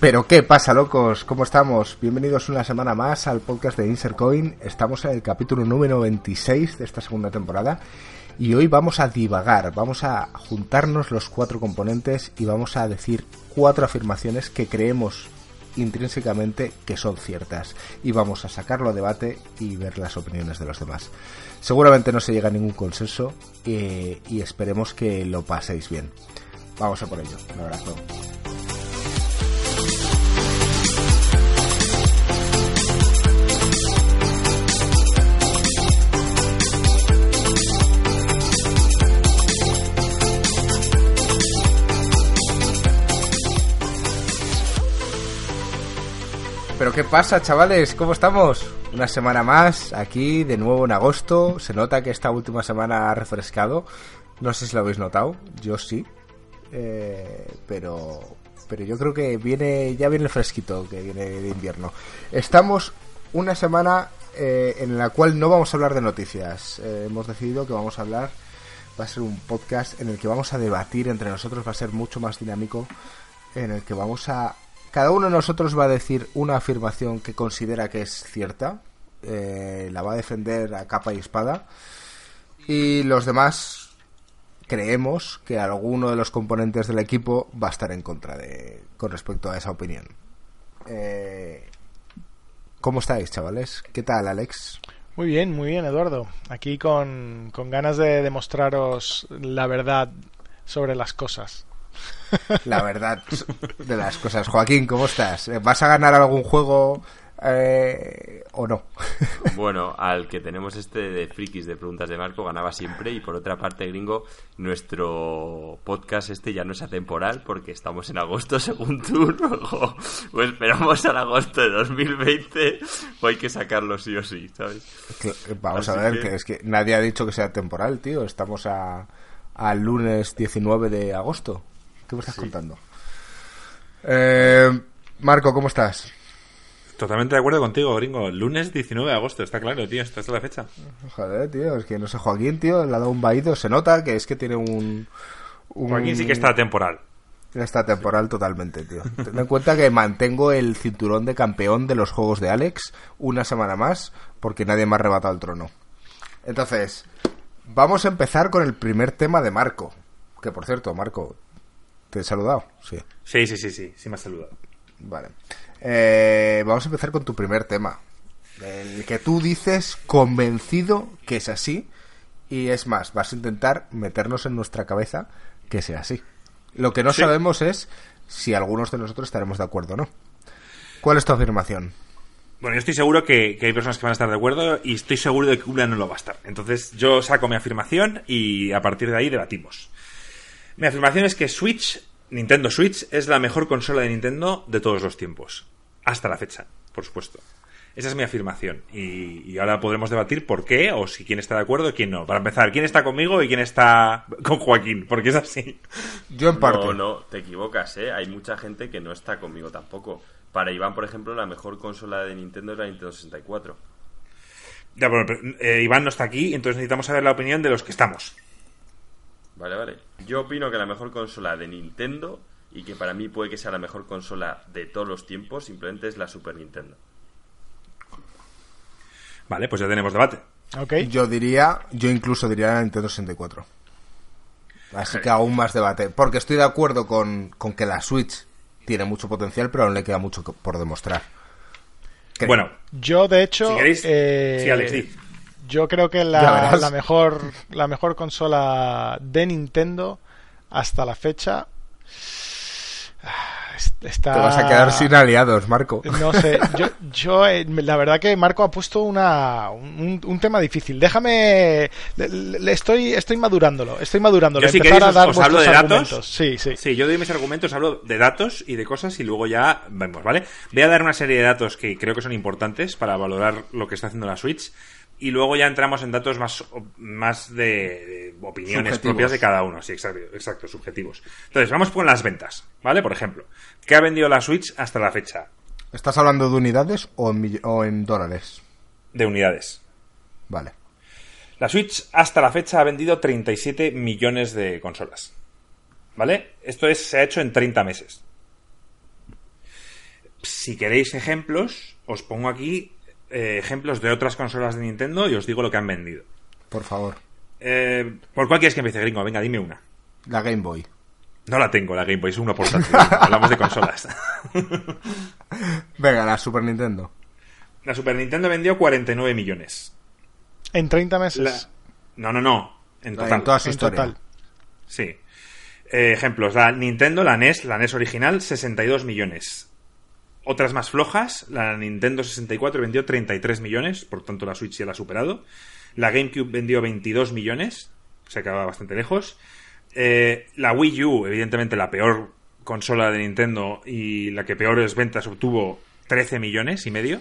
Pero qué pasa, locos, ¿cómo estamos? Bienvenidos una semana más al podcast de Insercoin. Estamos en el capítulo número 26 de esta segunda temporada y hoy vamos a divagar, vamos a juntarnos los cuatro componentes y vamos a decir cuatro afirmaciones que creemos intrínsecamente que son ciertas y vamos a sacarlo a debate y ver las opiniones de los demás. Seguramente no se llega a ningún consenso eh, y esperemos que lo paséis bien. Vamos a por ello. Un abrazo. Pero ¿qué pasa, chavales? ¿Cómo estamos? Una semana más, aquí de nuevo en agosto. Se nota que esta última semana ha refrescado. No sé si lo habéis notado, yo sí. Eh, pero, pero yo creo que viene ya viene el fresquito que viene de invierno. Estamos una semana eh, en la cual no vamos a hablar de noticias. Eh, hemos decidido que vamos a hablar, va a ser un podcast en el que vamos a debatir entre nosotros, va a ser mucho más dinámico, en el que vamos a cada uno de nosotros va a decir una afirmación que considera que es cierta, eh, la va a defender a capa y espada, y los demás creemos que alguno de los componentes del equipo va a estar en contra de con respecto a esa opinión. Eh, ¿Cómo estáis, chavales? ¿Qué tal, Alex? Muy bien, muy bien, Eduardo. Aquí con, con ganas de demostraros la verdad sobre las cosas. La verdad de las cosas. Joaquín, ¿cómo estás? ¿Vas a ganar algún juego eh, o no? Bueno, al que tenemos este de frikis de preguntas de Marco ganaba siempre y por otra parte, gringo, nuestro podcast este ya no es atemporal porque estamos en agosto según tú, o esperamos al agosto de 2020 o hay que sacarlo sí o sí, ¿sabes? Vamos Así a ver, que- que... es que nadie ha dicho que sea temporal, tío. Estamos a, al lunes 19 de agosto. ¿Qué me estás contando? Eh, Marco, ¿cómo estás? Totalmente de acuerdo contigo, gringo. Lunes 19 de agosto, está claro, tío. Esta es la fecha. Joder, tío, es que no sé, Joaquín, tío, le ha dado un vaído. Se nota que es que tiene un... un- Joaquín sí que está temporal. Está temporal totalmente, tío. Ten en cuenta que mantengo el cinturón de campeón de los juegos de Alex una semana más porque nadie me ha arrebatado el trono. Entonces, vamos a empezar con el primer tema de Marco. Que por cierto, Marco, ¿te he saludado? Sí. Sí, sí, sí, sí. Sí me has saludado. Vale. Eh, vamos a empezar con tu primer tema. El que tú dices convencido que es así. Y es más, vas a intentar meternos en nuestra cabeza que sea así. Lo que no Sí. sabemos es si algunos de nosotros estaremos de acuerdo o no. ¿Cuál es tu afirmación? Bueno, yo estoy seguro que, que hay personas que van a estar de acuerdo y estoy seguro de que una no lo va a estar. Entonces yo saco mi afirmación y a partir de ahí debatimos. Mi afirmación es que Switch, Nintendo Switch, es la mejor consola de Nintendo de todos los tiempos. Hasta la fecha, por supuesto. Esa es mi afirmación. Y, y ahora podremos debatir por qué o si quién está de acuerdo y quién no. Para empezar, quién está conmigo y quién está con Joaquín, porque es así. Yo en parte. No, no, te equivocas, ¿eh? Hay mucha gente que no está conmigo tampoco. Para Iván, por ejemplo, la mejor consola de Nintendo es la Nintendo 64. Ya, bueno, pero, eh, Iván no está aquí, entonces necesitamos saber la opinión de los que estamos. Vale, vale. Yo opino que la mejor consola de Nintendo y que para mí puede que sea la mejor consola de todos los tiempos simplemente es la Super Nintendo. Vale, pues ya tenemos debate. ¿Ok? Yo diría, yo incluso diría la Nintendo 64. Así que aún más debate. Porque estoy de acuerdo con, con que la Switch tiene mucho potencial, pero aún le queda mucho por demostrar. Creo. Bueno, Yo, de hecho, si queréis... eh, Sí, Alex, di. Yo creo que la, la mejor la mejor consola de Nintendo hasta la fecha Está... Te vas a quedar sin aliados, Marco. No sé, yo, yo eh, la verdad que Marco ha puesto una, un, un tema difícil. Déjame, le, le estoy, estoy madurándolo, estoy madurándolo. Yo si Empezar queréis a dar os, os hablo de datos. Sí, sí. Sí, yo doy mis argumentos, hablo de datos y de cosas y luego ya vemos, ¿vale? Voy a dar una serie de datos que creo que son importantes para valorar lo que está haciendo la Switch y luego ya entramos en datos más, más de, de opiniones Subjetivos. propias de cada uno, sí, exacto, exacto, subjetivos. Entonces, vamos con las ventas, ¿vale? Por ejemplo, ¿qué ha vendido la Switch hasta la fecha ¿Estás hablando de unidades o en, o en dólares? de unidades? Vale. La Switch hasta la fecha ha vendido 37 millones de consolas. ¿Vale? Esto es, se ha hecho en 30 meses. Si queréis ejemplos, os pongo aquí eh, ejemplos de otras consolas de Nintendo y os digo lo que han vendido. Por favor. Eh, ¿Por cuál quieres que empiece, gringo? Venga, dime una. La Game Boy. No la tengo, la Game Boy, es una portátil. Hablamos de consolas. Venga, la Super Nintendo. La Super Nintendo vendió 49 millones. En 30 meses. La- No, no, no. En total. En toda su en historia. total. Sí. Eh, ejemplos, la Nintendo, la NES, la NES original, 62 millones. Otras más flojas, la Nintendo 64 vendió 33 millones, por tanto la Switch ya la ha superado. La GameCube vendió 22 millones, se acaba bastante lejos. Eh, la Wii U, evidentemente la peor consola de Nintendo y la que peores ventas obtuvo 13 millones y medio.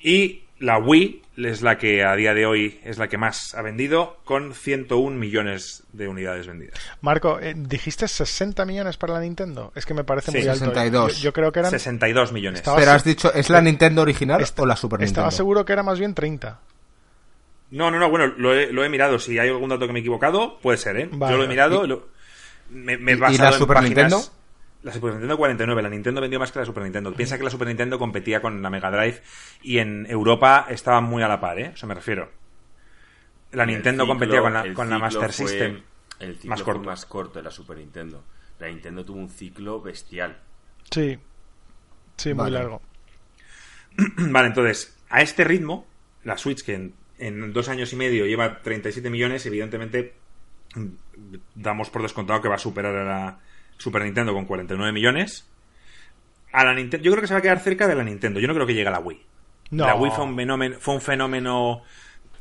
Y la Wii es la que a día de hoy es la que más ha vendido, con 101 millones de unidades vendidas. Marco, eh, ¿dijiste 60 millones para la Nintendo? Es que me parece Sí, muy alto. 62. Yo, yo creo que eran. 62 millones. Estaba- Pero has dicho, ¿es la Nintendo original o la Super Nintendo? Estaba seguro que era más bien 30. No, no, no, bueno, lo he, lo he mirado. Si hay algún dato que me he equivocado, puede ser, ¿eh? Vale. Yo lo he mirado. ¿Y- lo- me, me he y- la en Super páginas- Nintendo? La Super Nintendo 49. La Nintendo vendió más que la Super Nintendo. Piensa que la Super Nintendo competía con la Mega Drive y en Europa estaba muy a la par, ¿eh? Eso me refiero. La Nintendo ciclo- competía con la, con la Master fue- System. El ciclo más fue corto. más corto de la Super Nintendo. La Nintendo tuvo un ciclo bestial. Sí. Sí, muy largo. Vale, entonces, a este ritmo, la Switch, que en, en dos años y medio lleva 37 millones, evidentemente mm, damos por descontado que va a superar a la Super Nintendo con 49 millones. A la Nintendo, yo creo que se va a quedar cerca de la Nintendo. Yo no creo que llegue a la Wii. No. La Wii fue un fenómeno, fue un fenómeno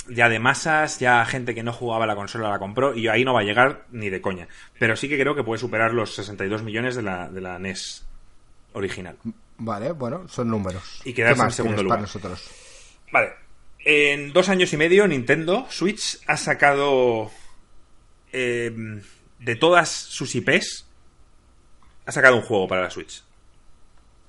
ya de masas, ya gente que no jugaba la consola la compró y ahí no va a llegar ni de coña. Pero sí que creo que puede superar los 62 millones de la, de la NES original. Vale, bueno, son números. Y quedarse ¿Qué más en segundo lugar. para nosotros? Vale. En dos años y medio, Nintendo Switch ha sacado. eh, de todas sus IPs, ha sacado un juego para la Switch.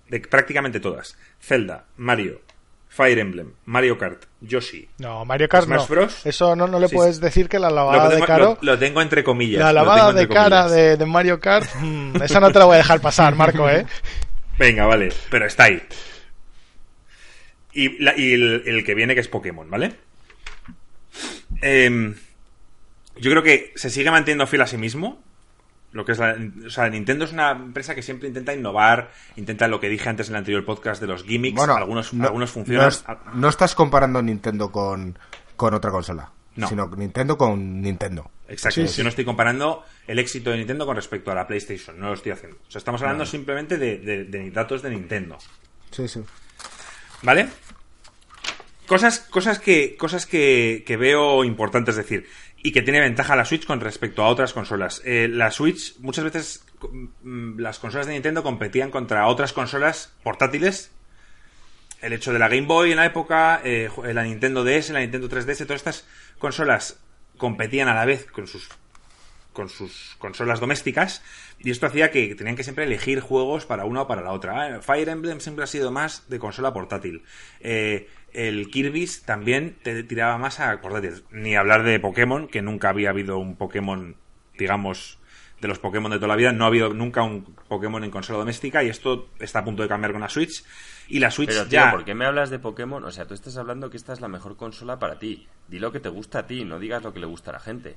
De prácticamente todas: Zelda, Mario, Fire Emblem, Mario Kart, Yoshi. No, Mario Kart Smash no. Bros. Eso no, no le Sí, puedes decir que la Lo, lavada de caro. lo- lo tengo entre comillas. La lavada de cara de, de Mario Kart, mm, esa no te la voy a dejar pasar, Marco, ¿eh? Venga, vale, pero está ahí. Y, la- y el, el que viene que es Pokémon, ¿vale? Em, yo creo que se sigue manteniendo fiel a sí mismo. Lo que es la, o sea, Nintendo es una empresa que siempre intenta innovar, intenta lo que dije antes en el anterior podcast de los gimmicks, Bueno, algunos, no- algunos funcionan. No, es- no estás comparando Nintendo con, con otra consola. No. Sino Nintendo con Nintendo. Exacto. Sí, sí. Yo no estoy comparando el éxito de Nintendo con respecto a la PlayStation, no lo estoy haciendo. O sea, estamos hablando simplemente de, de- de datos de Nintendo. Sí, sí. ¿Vale? Cosas, cosas que, cosas que, que veo importantes decir. Y que tiene ventaja la Switch con respecto a otras consolas. Eh, la Switch, muchas veces, mm, las consolas de Nintendo competían contra otras consolas portátiles. El hecho de la Game Boy en la época, eh, la Nintendo DS, la Nintendo 3DS, todas estas consolas competían a la vez con sus con sus consolas domésticas y esto hacía que tenían que siempre elegir juegos para una o para la otra. Ah, Fire Emblem siempre ha sido más de consola portátil. Eh, el Kirby's también te tiraba más a portátil. Ni hablar de Pokémon, que nunca había habido un Pokémon, digamos, de los Pokémon de toda la vida. No ha habido nunca un Pokémon en consola doméstica y esto está a punto de cambiar con la Switch. Y la Switch Pero, tío, ya... ¿por qué me hablas de Pokémon? O sea, tú estás hablando que esta es la mejor consola para ti. Di lo que te gusta a ti, no digas lo que le gusta a la gente.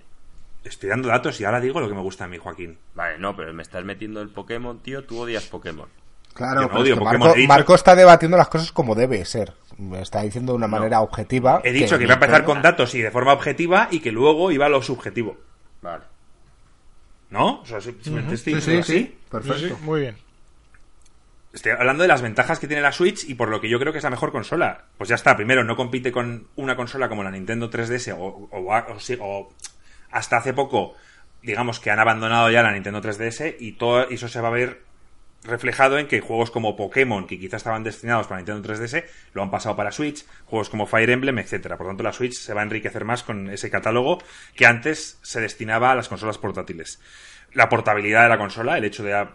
Estoy dando datos y ahora digo lo que me gusta a mí, Joaquín. Vale, no, pero me estás metiendo el Pokémon, tío. Tú odias Pokémon. Claro, no pero es odio que Pokémon, Marco, he dicho- Marco está debatiendo las cosas como debe ser. Me está diciendo de una manera objetiva. He dicho que iba a empezar con datos y de forma objetiva y que luego iba a lo subjetivo. Vale. ¿No? O sea, si- si me estoy Sí, sí, diciendo sí. así. Perfecto. Sí, sí, muy bien. Estoy hablando de las ventajas que tiene la Switch y por lo que yo creo que es la mejor consola. Pues ya está, primero, no compite con una consola como la Nintendo 3DS o, o hasta hace poco, digamos que han abandonado ya la Nintendo 3DS y todo eso se va a ver reflejado en que juegos como Pokémon, que quizás estaban destinados para Nintendo 3DS, lo han pasado para Switch, juegos como Fire Emblem, etcétera. Por tanto, la Switch se va a enriquecer más con ese catálogo que antes se destinaba a las consolas portátiles. La portabilidad de la consola, el hecho de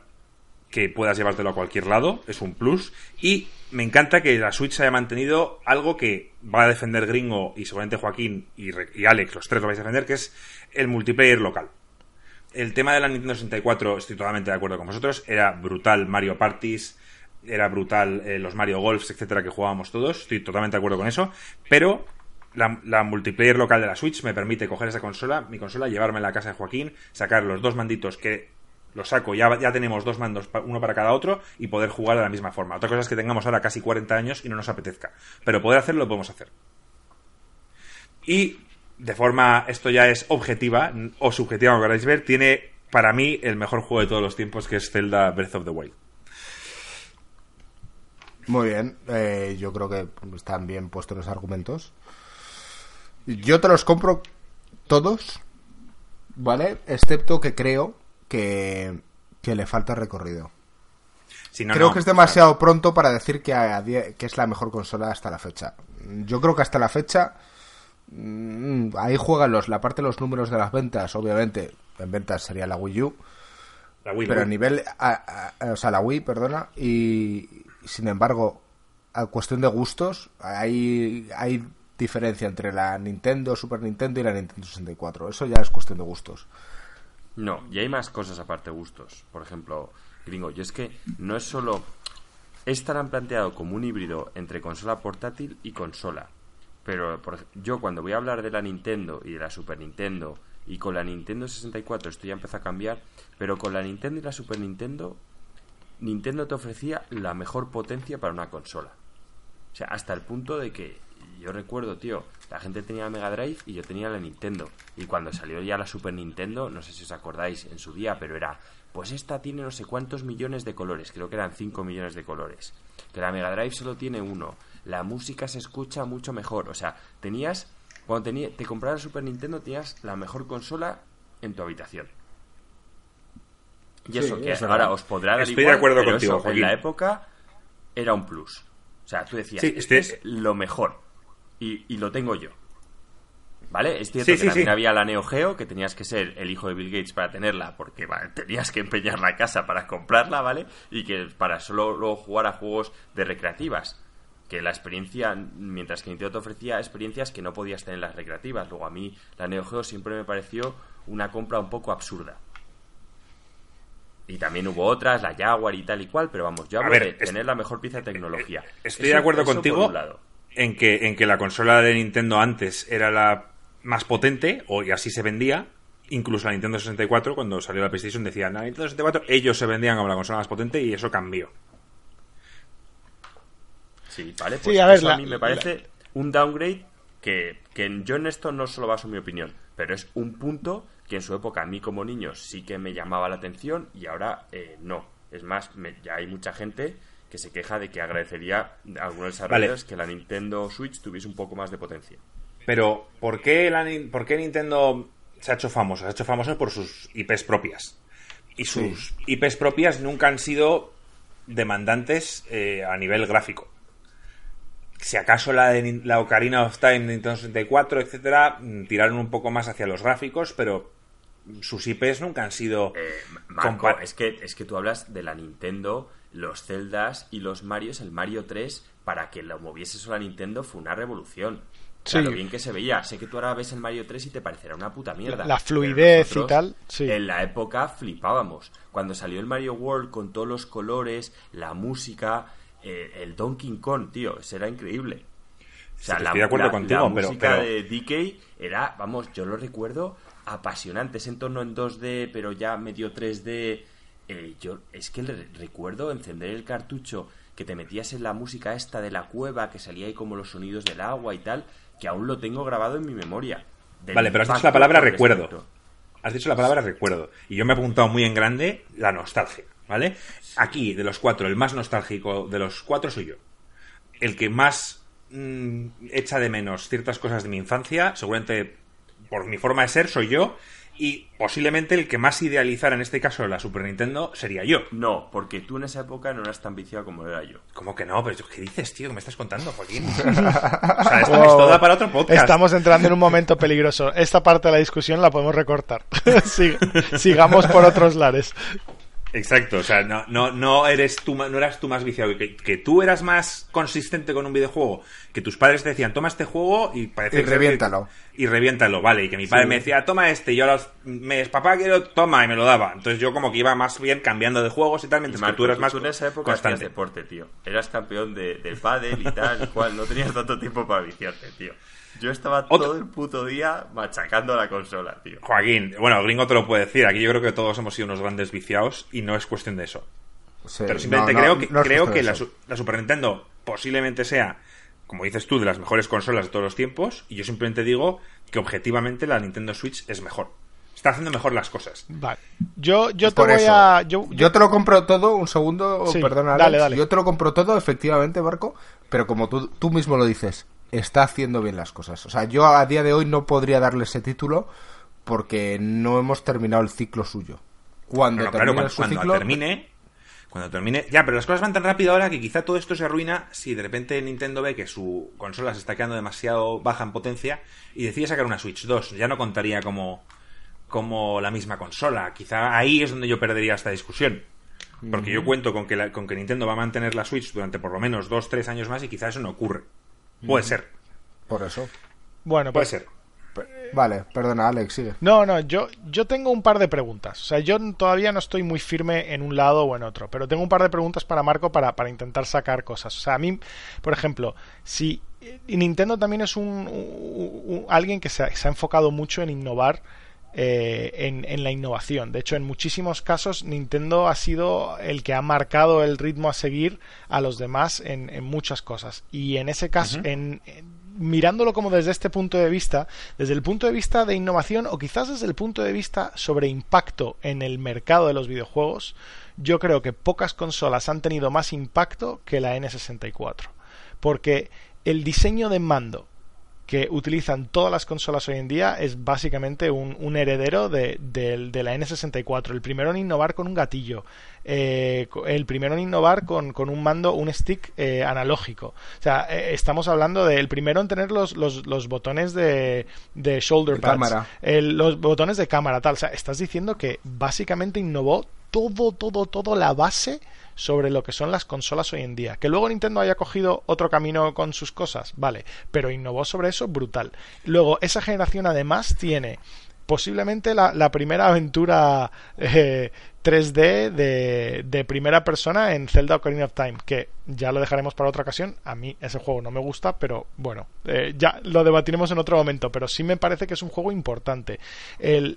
que puedas llevártelo a cualquier lado, es un plus. Y me encanta que la Switch haya mantenido algo que va a defender Gringo y seguramente Joaquín y, y Alex, los tres lo vais a defender, que es el multiplayer local el tema de la Nintendo 64, estoy totalmente de acuerdo con vosotros, era brutal Mario Parties, era brutal eh, los Mario Golfs, etcétera, que jugábamos todos, estoy totalmente de acuerdo con eso, pero la, multiplayer local de la Switch me permite coger esa consola, mi consola, llevarme a la casa de Joaquín, sacar los dos manditos que los saco, ya, ya tenemos dos mandos, uno para cada otro, y poder jugar de la misma forma. Otra cosa es que tengamos ahora casi 40 años y no nos apetezca, pero poder hacerlo lo podemos hacer. Y de forma, esto ya es objetiva o subjetiva, como queráis ver, tiene para mí el mejor juego de todos los tiempos, que es Zelda Breath of the Wild. Muy bien, eh, yo creo que están bien puestos los argumentos. Yo te los compro todos, ¿vale? Excepto que creo que, le falta recorrido. creo que es demasiado pronto para decir que, que es la mejor consola hasta la fecha. Yo creo que hasta la fecha ahí juegan los, la parte de los números de las ventas, obviamente. En ventas sería la Wii U. pero a nivel. o sea, la Wii, perdona. Y sin embargo, a cuestión de gustos, hay, hay diferencia entre la Nintendo, Super Nintendo y la Nintendo 64. Eso ya es cuestión de gustos. No, y hay más cosas aparte de gustos. Por ejemplo, gringo, y es que no es solo. Estarán planteado como un híbrido entre consola portátil y consola. Pero yo cuando voy a hablar de la Nintendo y de la Super Nintendo y con la Nintendo 64 esto ya empezó a cambiar, pero con la Nintendo y la Super Nintendo, Nintendo te ofrecía la mejor potencia para una consola. O sea, hasta el punto de que yo recuerdo, tío, la gente tenía la Mega Drive y yo tenía la Nintendo. Y cuando salió ya la Super Nintendo, no sé si os acordáis en su día, pero era, pues esta tiene no sé cuántos millones de colores, creo que eran 5 millones de colores. Que la Mega Drive solo tiene uno la música se escucha mucho mejor. O sea, tenías, cuando te comprabas Super Nintendo, tenías la mejor consola en tu habitación. Y eso que ahora os podrá Estoy de acuerdo contigo, en la época era un plus. O sea, tú decías, este es lo mejor. Y, lo tengo yo. ¿Vale? Es cierto que también había la Neo Geo, que tenías que ser el hijo de Bill Gates para tenerla, porque tenías que empeñar la casa para comprarla, ¿vale? Y que para solo luego jugar a juegos de recreativas que la experiencia, mientras que Nintendo te ofrecía experiencias que no podías tener en las recreativas. Luego a mí la Neo Geo siempre me pareció una compra un poco absurda. Y también hubo otras, la Jaguar y tal y cual, pero vamos, yo hablo de tener la mejor pieza de tecnología. Estoy de acuerdo contigo en que, en que la consola de Nintendo antes era la más potente, o y así se vendía. Incluso la Nintendo 64, cuando salió la PlayStation, decían, la Nintendo 64, ellos se vendían como la consola más potente y eso cambió. Sí, vale, pues a eso a mí me parece un downgrade que, que yo en esto no solo baso mi opinión, pero es un punto que en su época a mí como niño sí que me llamaba la atención y ahora eh, no. Es más, ya hay mucha gente que se queja de que agradecería a algunos desarrolladores que la Nintendo Switch tuviese un poco más de potencia. Pero, ¿por qué, la, ¿por qué Nintendo se ha hecho famoso? Se ha hecho famoso por sus IPs propias. Y sus IPs propias nunca han sido demandantes eh, a nivel gráfico si acaso la, de, la Ocarina of Time de Nintendo 64, etcétera, mm, tiraron un poco más hacia los gráficos, pero sus IPs nunca han sido. Eh, es que, es que tú hablas de la Nintendo, los Zeldas y los Marios, el Mario 3, para que lo moviese solo la Nintendo fue una revolución. O lo bien que se veía. Sé que tú ahora ves el Mario 3 y te parecerá una puta mierda. La, fluidez y tal. Sí. En la época flipábamos. Cuando salió el Mario World con todos los colores, la música, eh, el Donkey Kong, tío, era increíble. O sea, la, música de DK era, vamos, yo lo recuerdo apasionante. Ese entorno en 2D, pero ya medio 3D. Eh, yo es que recuerdo encender el cartucho que te metías en la música esta de la cueva, que salía ahí como los sonidos del agua y tal, que aún lo tengo grabado en mi memoria. Vale, pero has dicho la palabra recuerdo. Has dicho la palabra recuerdo. Y yo me he apuntado muy en grande la nostalgia. ¿Vale? Aquí, de los cuatro, el más nostálgico de los cuatro soy yo. El que más mm, echa de menos ciertas cosas de mi infancia, seguramente por mi forma de ser, soy yo. Y posiblemente el que más idealizara en este caso la Super Nintendo sería yo. No, porque tú en esa época no eras tan viciado como era yo. ¿Cómo que no? Pero ¿qué dices, tío? ¿Qué me estás contando, Joaquín? o sea, esto es toda para otro podcast. Estamos entrando en un momento peligroso. Esta parte de la discusión la podemos recortar. Sig- sigamos por otros lares. Exacto, o sea, no, no, no eres tú, ma- no eras tú más viciado, que, que tú eras más consistente con un videojuego, que tus padres te decían, toma este juego y parece Y que- reviéntalo. y reviéntalo, vale, y que mi padre me decía, toma este, y yo a los meses, papá quiero, toma, y me lo daba. Entonces yo como que iba más bien cambiando de juegos y tal, mientras Marco, que tú eras más en esa época hacías constante. deporte, tío. Eras campeón de, del pádel y tal, y cual. No tenías tanto tiempo para viciarte, tío. Yo estaba Otro- todo el puto día machacando la consola, tío. Joaquín, bueno, gringo te lo puede decir, aquí yo creo que todos hemos sido unos grandes viciados y no es cuestión de eso. Sí, Pero simplemente no, no, creo que, no es creo justo que la, Super Nintendo posiblemente sea, como dices tú, de las mejores consolas de todos los tiempos. Y yo simplemente digo que objetivamente la Nintendo Switch es mejor. Está haciendo mejor las cosas. Vale. Yo, yo te voy eso. a. Yo, Yo te lo compro todo, un segundo, Sí, perdona, dale, dale. Yo te lo compro todo, efectivamente, Marco, pero como tú, tú mismo lo dices, está haciendo bien las cosas. O sea, yo a día de hoy no podría darle ese título porque no hemos terminado el ciclo suyo. Cuando Bueno, termine claro, cuando, su cuando ciclo, termine. Cuando termine. Ya, pero las cosas van tan rápido ahora que quizá todo esto se arruina si de repente Nintendo ve que su consola se está quedando demasiado baja en potencia y decide sacar una Switch 2. Ya no contaría como, como la misma consola. Quizá ahí es donde yo perdería esta discusión. Porque yo cuento con que, la- con que Nintendo va a mantener la Switch durante por lo menos 2-3 años más y quizá eso no ocurre. Puede ser, Por eso. Bueno, puede pues, ser. Vale, perdona, Alex, sigue. No, no, yo, yo tengo un par de preguntas. O sea, yo todavía no estoy muy firme en un lado o en otro, pero tengo un par de preguntas para Marco para, para intentar sacar cosas. O sea, a mí, por ejemplo, si y Nintendo también es un, un- un- alguien que se ha, se ha enfocado mucho en innovar eh, en, en la innovación. De hecho, en muchísimos casos Nintendo ha sido el que ha marcado el ritmo a seguir a los demás en, en muchas cosas. Y en ese caso, en- mirándolo como desde este punto de vista, desde el punto de vista de innovación o quizás desde el punto de vista sobre impacto en el mercado de los videojuegos, yo creo que pocas consolas han tenido más impacto que la N64. Porque el diseño de mando que utilizan todas las consolas hoy en día es básicamente un, un heredero de, del- de la N64. El primero en innovar con un gatillo. eh, el primero en innovar con, con un mando, un stick eh, analógico. O sea, eh, estamos hablando del primero en tener los, los, los botones de, de shoulder De pads. cámara. el- los botones de cámara, tal. O sea, estás diciendo que básicamente innovó todo, todo, todo la base sobre lo que son las consolas hoy en día. Que luego Nintendo haya cogido otro camino con sus cosas, vale, pero innovó sobre eso brutal. Luego, esa generación además tiene posiblemente la, primera aventura eh, 3D de, de primera persona en Zelda Ocarina of Time, que ya lo dejaremos para otra ocasión. A mí ese juego no me gusta, pero bueno, eh, ya lo debatiremos en otro momento, pero sí me parece que es un juego importante.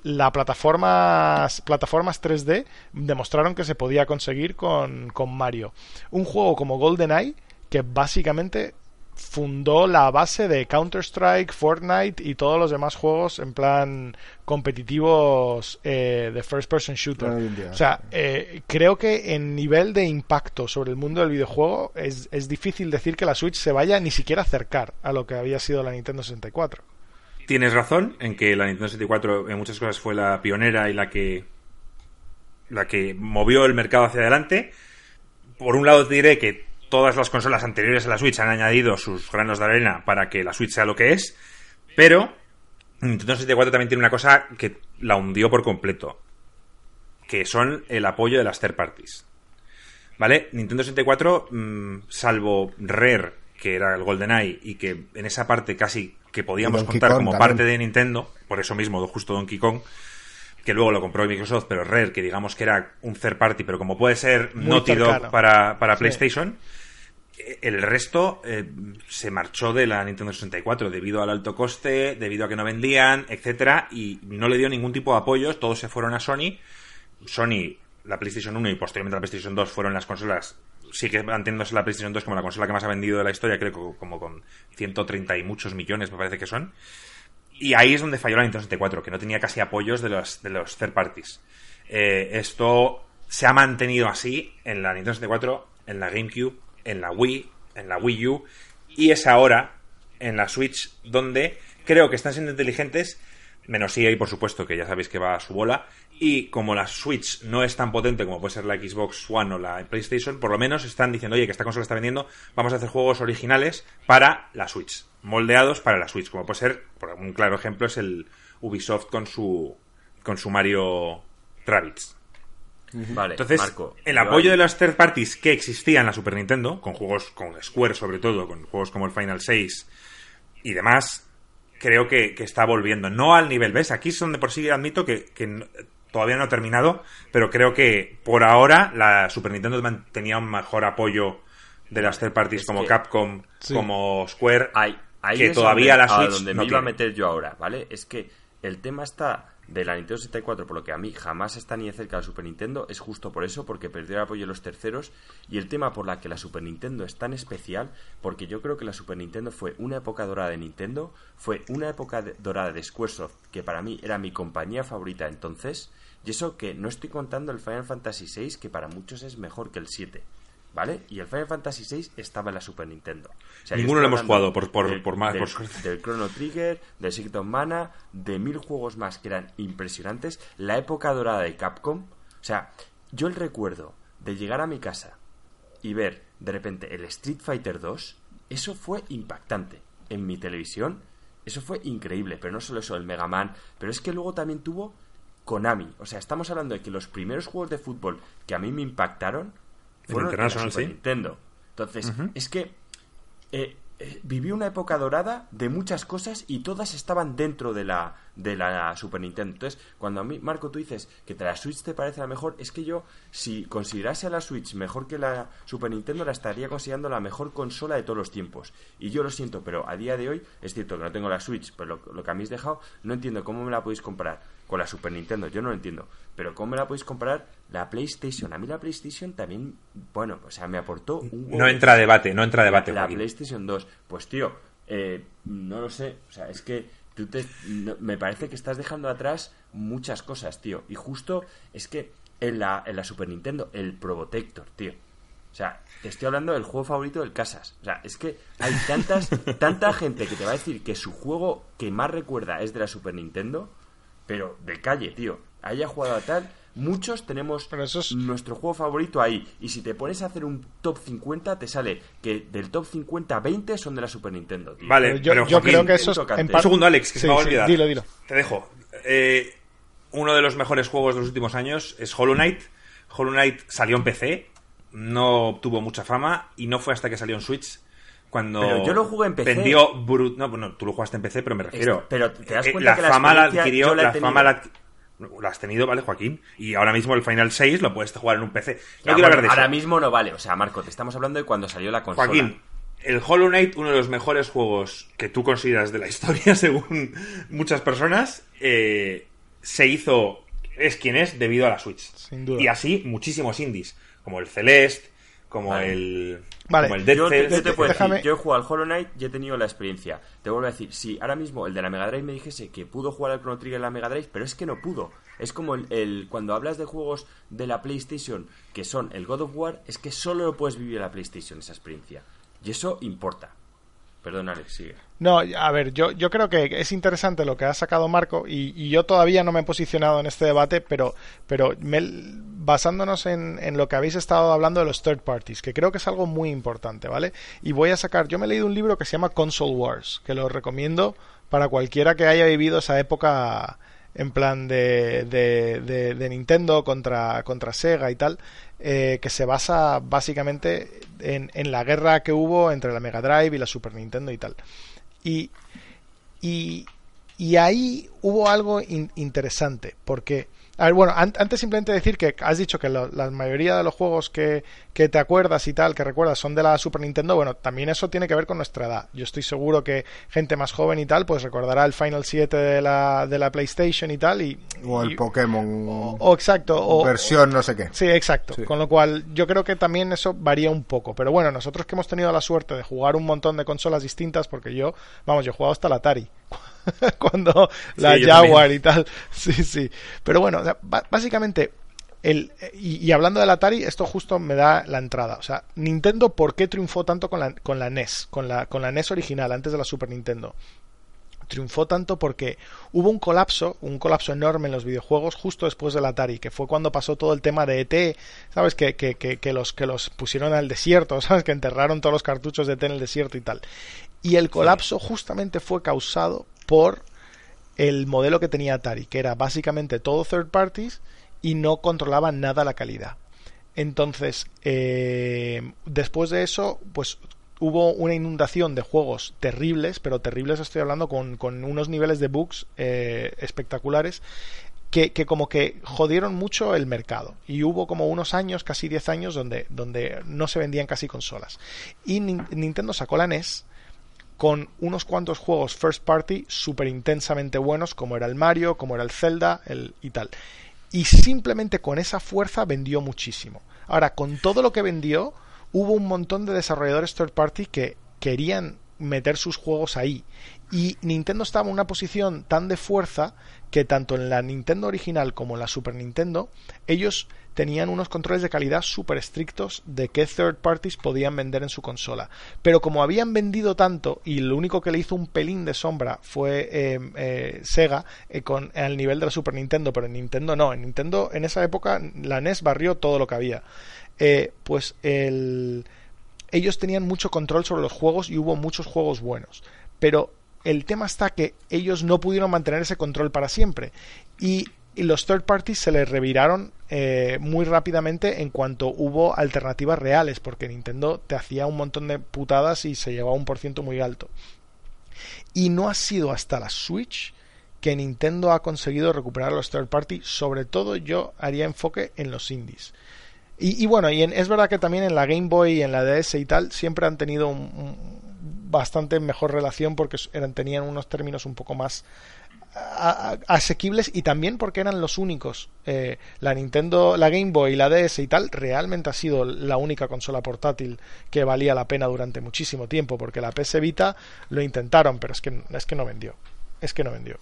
La plataformas, plataformas 3D demostraron que se podía conseguir con, con Mario. Un juego como GoldenEye, que básicamente fundó la base de Counter-Strike, Fortnite y todos los demás juegos en plan competitivos eh, de first person shooter. O sea, eh, creo que en nivel de impacto sobre el mundo del videojuego es, es difícil decir que la Switch se vaya ni siquiera a acercar a lo que había sido la Nintendo 64. Tienes razón en que la Nintendo 64 en muchas cosas fue la pionera y la que la que movió el mercado hacia adelante. Por un lado te diré que todas las consolas anteriores a la Switch han añadido sus granos de arena para que la Switch sea lo que es, pero Nintendo 64 también tiene una cosa que la hundió por completo, que son el apoyo de las third parties. ¿Vale? Nintendo 64, mm, salvo Rare, que era el GoldenEye, y que en esa parte casi que podíamos Donkey contar Kong como también. parte de Nintendo, por eso mismo, justo Donkey Kong, que luego lo compró Microsoft, pero Rare, que digamos que era un third party, pero como puede ser Naughty Dog para, para Sí. PlayStation, el resto eh, se marchó de la Nintendo 64 debido al alto coste, debido a que no vendían, etcétera, y no le dio ningún tipo de apoyos, todos se fueron a Sony. Sony, la PlayStation 1 y posteriormente la PlayStation 2 fueron las consolas, sigue manteniéndose la PlayStation 2 como la consola que más ha vendido de la historia, creo como con 130 y muchos millones me parece que son. Y ahí es donde falló la Nintendo 64, que no tenía casi apoyos de los, de los third parties. Eh, esto se ha mantenido así en la Nintendo 64, en la GameCube, en la Wii, en la Wii U y es ahora en la Switch donde creo que están siendo inteligentes, menos EA por supuesto, que ya sabéis que va a su bola, y como la Switch no es tan potente como puede ser la Xbox One o la PlayStation, por lo menos están diciendo, oye, que esta consola está vendiendo, vamos a hacer juegos originales para la Switch, moldeados para la Switch, como puede ser, por un claro ejemplo, es el Ubisoft con su, con su Mario Rabbids. Vale, Entonces, Marco, el yo apoyo ahí- de las third parties que existía en la Super Nintendo, con juegos con Square sobre todo, con juegos como el Final 6 y demás, creo que, que está volviendo. No al nivel, ¿ves? Aquí es donde por sí admito que, todavía no ha terminado, pero creo que por ahora la Super Nintendo tenía un mejor apoyo de las third parties Es como que- Capcom, como Square, Ahí, ahí que es todavía donde- la a Switch donde no me iba a meter yo ahora, ¿vale? Es que el tema está de la Nintendo 64, por lo que a mí jamás está ni de cerca la Super Nintendo, es justo por eso, porque perdió el apoyo de los terceros, y el tema por la que la Super Nintendo es tan especial, porque yo creo que la Super Nintendo fue una época dorada de Nintendo, fue una época dorada de Squaresoft, que para mí era mi compañía favorita entonces, y eso que no estoy contando el Final Fantasy VI, que para muchos es mejor que el 7. ¿Vale? Y el Final Fantasy VI estaba en la Super Nintendo. O sea, yo Ninguno lo hemos jugado, por- por- del- por más- del- por del Chrono Trigger, del Secret of Mana, de mil juegos más que eran impresionantes. La época dorada de Capcom. O sea, yo el recuerdo de llegar a mi casa y ver de repente el Street Fighter 2, eso fue impactante. En mi televisión, eso fue increíble. Pero no solo eso, el Mega Man, pero es que luego también tuvo Konami. O sea, estamos hablando de que los primeros juegos de fútbol que a mí me impactaron International, sí. Nintendo. Entonces, es que eh, eh, viví una época dorada de muchas cosas y todas estaban dentro de la, de la Super Nintendo. Entonces, cuando a mí, Marco, tú dices que la Switch te parece la mejor, es que yo, si considerase a la Switch mejor que la Super Nintendo, la estaría considerando la mejor consola de todos los tiempos. Y yo lo siento, pero a día de hoy, es cierto que no tengo la Switch, pero lo, lo que habéis dejado, no entiendo cómo me la podéis comprar con la Super Nintendo, yo no lo entiendo. Pero cómo me la podéis comprar la PlayStation. A mí la PlayStation también, bueno, o sea, me aportó un No entra debate, no entra debate, la Joaquín. PlayStation 2. Pues tío, eh, no lo sé. O sea, es que tú te, no- me parece que estás dejando atrás muchas cosas, tío. Y justo es que en la, en la Super Nintendo, el Probotector, tío. O sea, te estoy hablando del juego favorito del Casas. O sea, es que hay tantas, tanta gente que te va a decir que su juego que más recuerda es de la Super Nintendo, pero de calle, tío. Haya jugado a tal. Muchos tenemos Pero eso es- nuestro juego favorito ahí. Y si te pones a hacer un top 50, te sale que del top 50, 20 son de la Super Nintendo, tío. Vale, Pero yo, pero yo Joaquín, creo que eso es en Un segundo, Alex, que Sí, se me va a sí, olvidar. dilo, dilo. Te dejo. Eh, uno de los mejores juegos de los últimos años es Hollow Knight. Hollow Knight salió en PC, no tuvo mucha fama y no fue hasta que salió en Switch cuando Pero yo lo jugué en PC. vendió brut- no, bueno, tú lo jugaste en PC, pero me refiero. Pero te das eh, cuenta la que la fama la adquirió, la fama la la has tenido, ¿vale, Joaquín? Y ahora mismo el Final 6 lo puedes jugar en un PC. No Ya, quiero bueno, hablar de eso. ahora mismo no vale. O sea, Marco, te estamos hablando de cuando salió la consola. Joaquín, el Hollow Knight, uno de los mejores juegos que tú consideras de la historia, según muchas personas, eh, se hizo, es quien es, debido a la Switch. Sin duda. Y así muchísimos indies, como el Celeste, como Vale. el, Vale. como el Dead Yo, te- Cells. yo te puedo Déjame- decir, yo he jugado al Hollow Knight y he tenido la experiencia. Te vuelvo a decir, si ahora mismo el de la Mega Drive me dijese que pudo jugar al Chrono Trigger en la Mega Drive, pero es que no pudo. Es como el, el- cuando hablas de juegos de la PlayStation que son el God of War, es que solo lo puedes vivir en la PlayStation, esa experiencia. Y eso importa. Perdón, Alex, sigue. No, a ver, yo, yo creo que es interesante lo que ha sacado Marco y, y yo todavía no me he posicionado en este debate, pero, pero basándonos en, en lo que habéis estado hablando de los third parties, que creo que es algo muy importante, ¿vale? Y voy a sacar, yo me he leído un libro que se llama Console Wars, que lo recomiendo para cualquiera que haya vivido esa época en plan de, de, de- de Nintendo contra, contra Sega y tal, eh, que se basa básicamente en, en la guerra que hubo entre la Mega Drive y la Super Nintendo y tal. Y, y, y ahí hubo algo in- interesante, porque, a ver, bueno, an- antes simplemente decir que has dicho que lo- la mayoría de los juegos que, que te acuerdas y tal, que recuerdas, son de la Super Nintendo, bueno, también eso tiene que ver con nuestra edad. Yo estoy seguro que gente más joven y tal, pues recordará el Final 7 de la, de la PlayStation y tal, y... O el y- Pokémon o, o exacto, o, versión no sé qué. Sí, exacto. Sí. Con lo cual, yo creo que también eso varía un poco. Pero bueno, nosotros que hemos tenido la suerte de jugar un montón de consolas distintas, porque yo, vamos, yo he jugado hasta la Atari. Cuando la Sí, Jaguar y tal. Sí, sí. Pero bueno, o sea, ba- básicamente, el, y, y, hablando del Atari, esto justo me da la entrada. O sea, Nintendo, ¿por qué triunfó tanto con la, con la NES? Con la, con la NES original, antes de la Super Nintendo triunfó tanto porque hubo un colapso, un colapso enorme en los videojuegos justo después del Atari, que fue cuando pasó todo el tema de ET, ¿sabes? Que, que, que, los, que los pusieron al desierto, ¿sabes? Que enterraron todos los cartuchos de ET en el desierto y tal. Y el colapso justamente fue causado por el modelo que tenía Atari, que era básicamente todo third parties y no controlaba nada la calidad. Entonces, eh, después de eso, pues hubo una inundación de juegos terribles, pero terribles estoy hablando con, con unos niveles de bugs eh, espectaculares. Que, que, como que jodieron mucho el mercado. Y hubo como unos años, casi 10 años, donde, donde no se vendían casi consolas. Y Nintendo sacó la NES con unos cuantos juegos first party súper intensamente buenos, como era el Mario, como era el Zelda el, y tal. Y simplemente con esa fuerza vendió muchísimo. Ahora, con todo lo que vendió, hubo un montón de desarrolladores third party que querían meter sus juegos ahí. Y Nintendo estaba en una posición tan de fuerza que tanto en la Nintendo original como en la Super Nintendo, ellos tenían unos controles de calidad súper estrictos de qué third parties podían vender en su consola. Pero como habían vendido tanto y lo único que le hizo un pelín de sombra fue eh, eh, Sega eh, con al nivel de la Super Nintendo, pero en Nintendo no. En Nintendo en esa época la NES barrió todo lo que había. Eh, pues el, ellos tenían mucho control sobre los juegos y hubo muchos juegos buenos. Pero el tema está que ellos no pudieron mantener ese control para siempre. Y, los third parties se les reviraron eh, muy rápidamente en cuanto hubo alternativas reales, porque Nintendo te hacía un montón de putadas y se llevaba un por ciento muy alto. Y no ha sido hasta la Switch que Nintendo ha conseguido recuperar los third parties sobre todo yo haría enfoque en los indies. Y, bueno, y es verdad que también en la Game Boy y en la DS y tal siempre han tenido un, bastante mejor relación porque eran, tenían unos términos un poco más asequibles y también porque eran los únicos. Eh, la Nintendo, la Game Boy y la DS y tal realmente ha sido la única consola portátil que valía la pena durante muchísimo tiempo porque la PS Vita lo intentaron, pero es que, es que no vendió. Es que no vendió.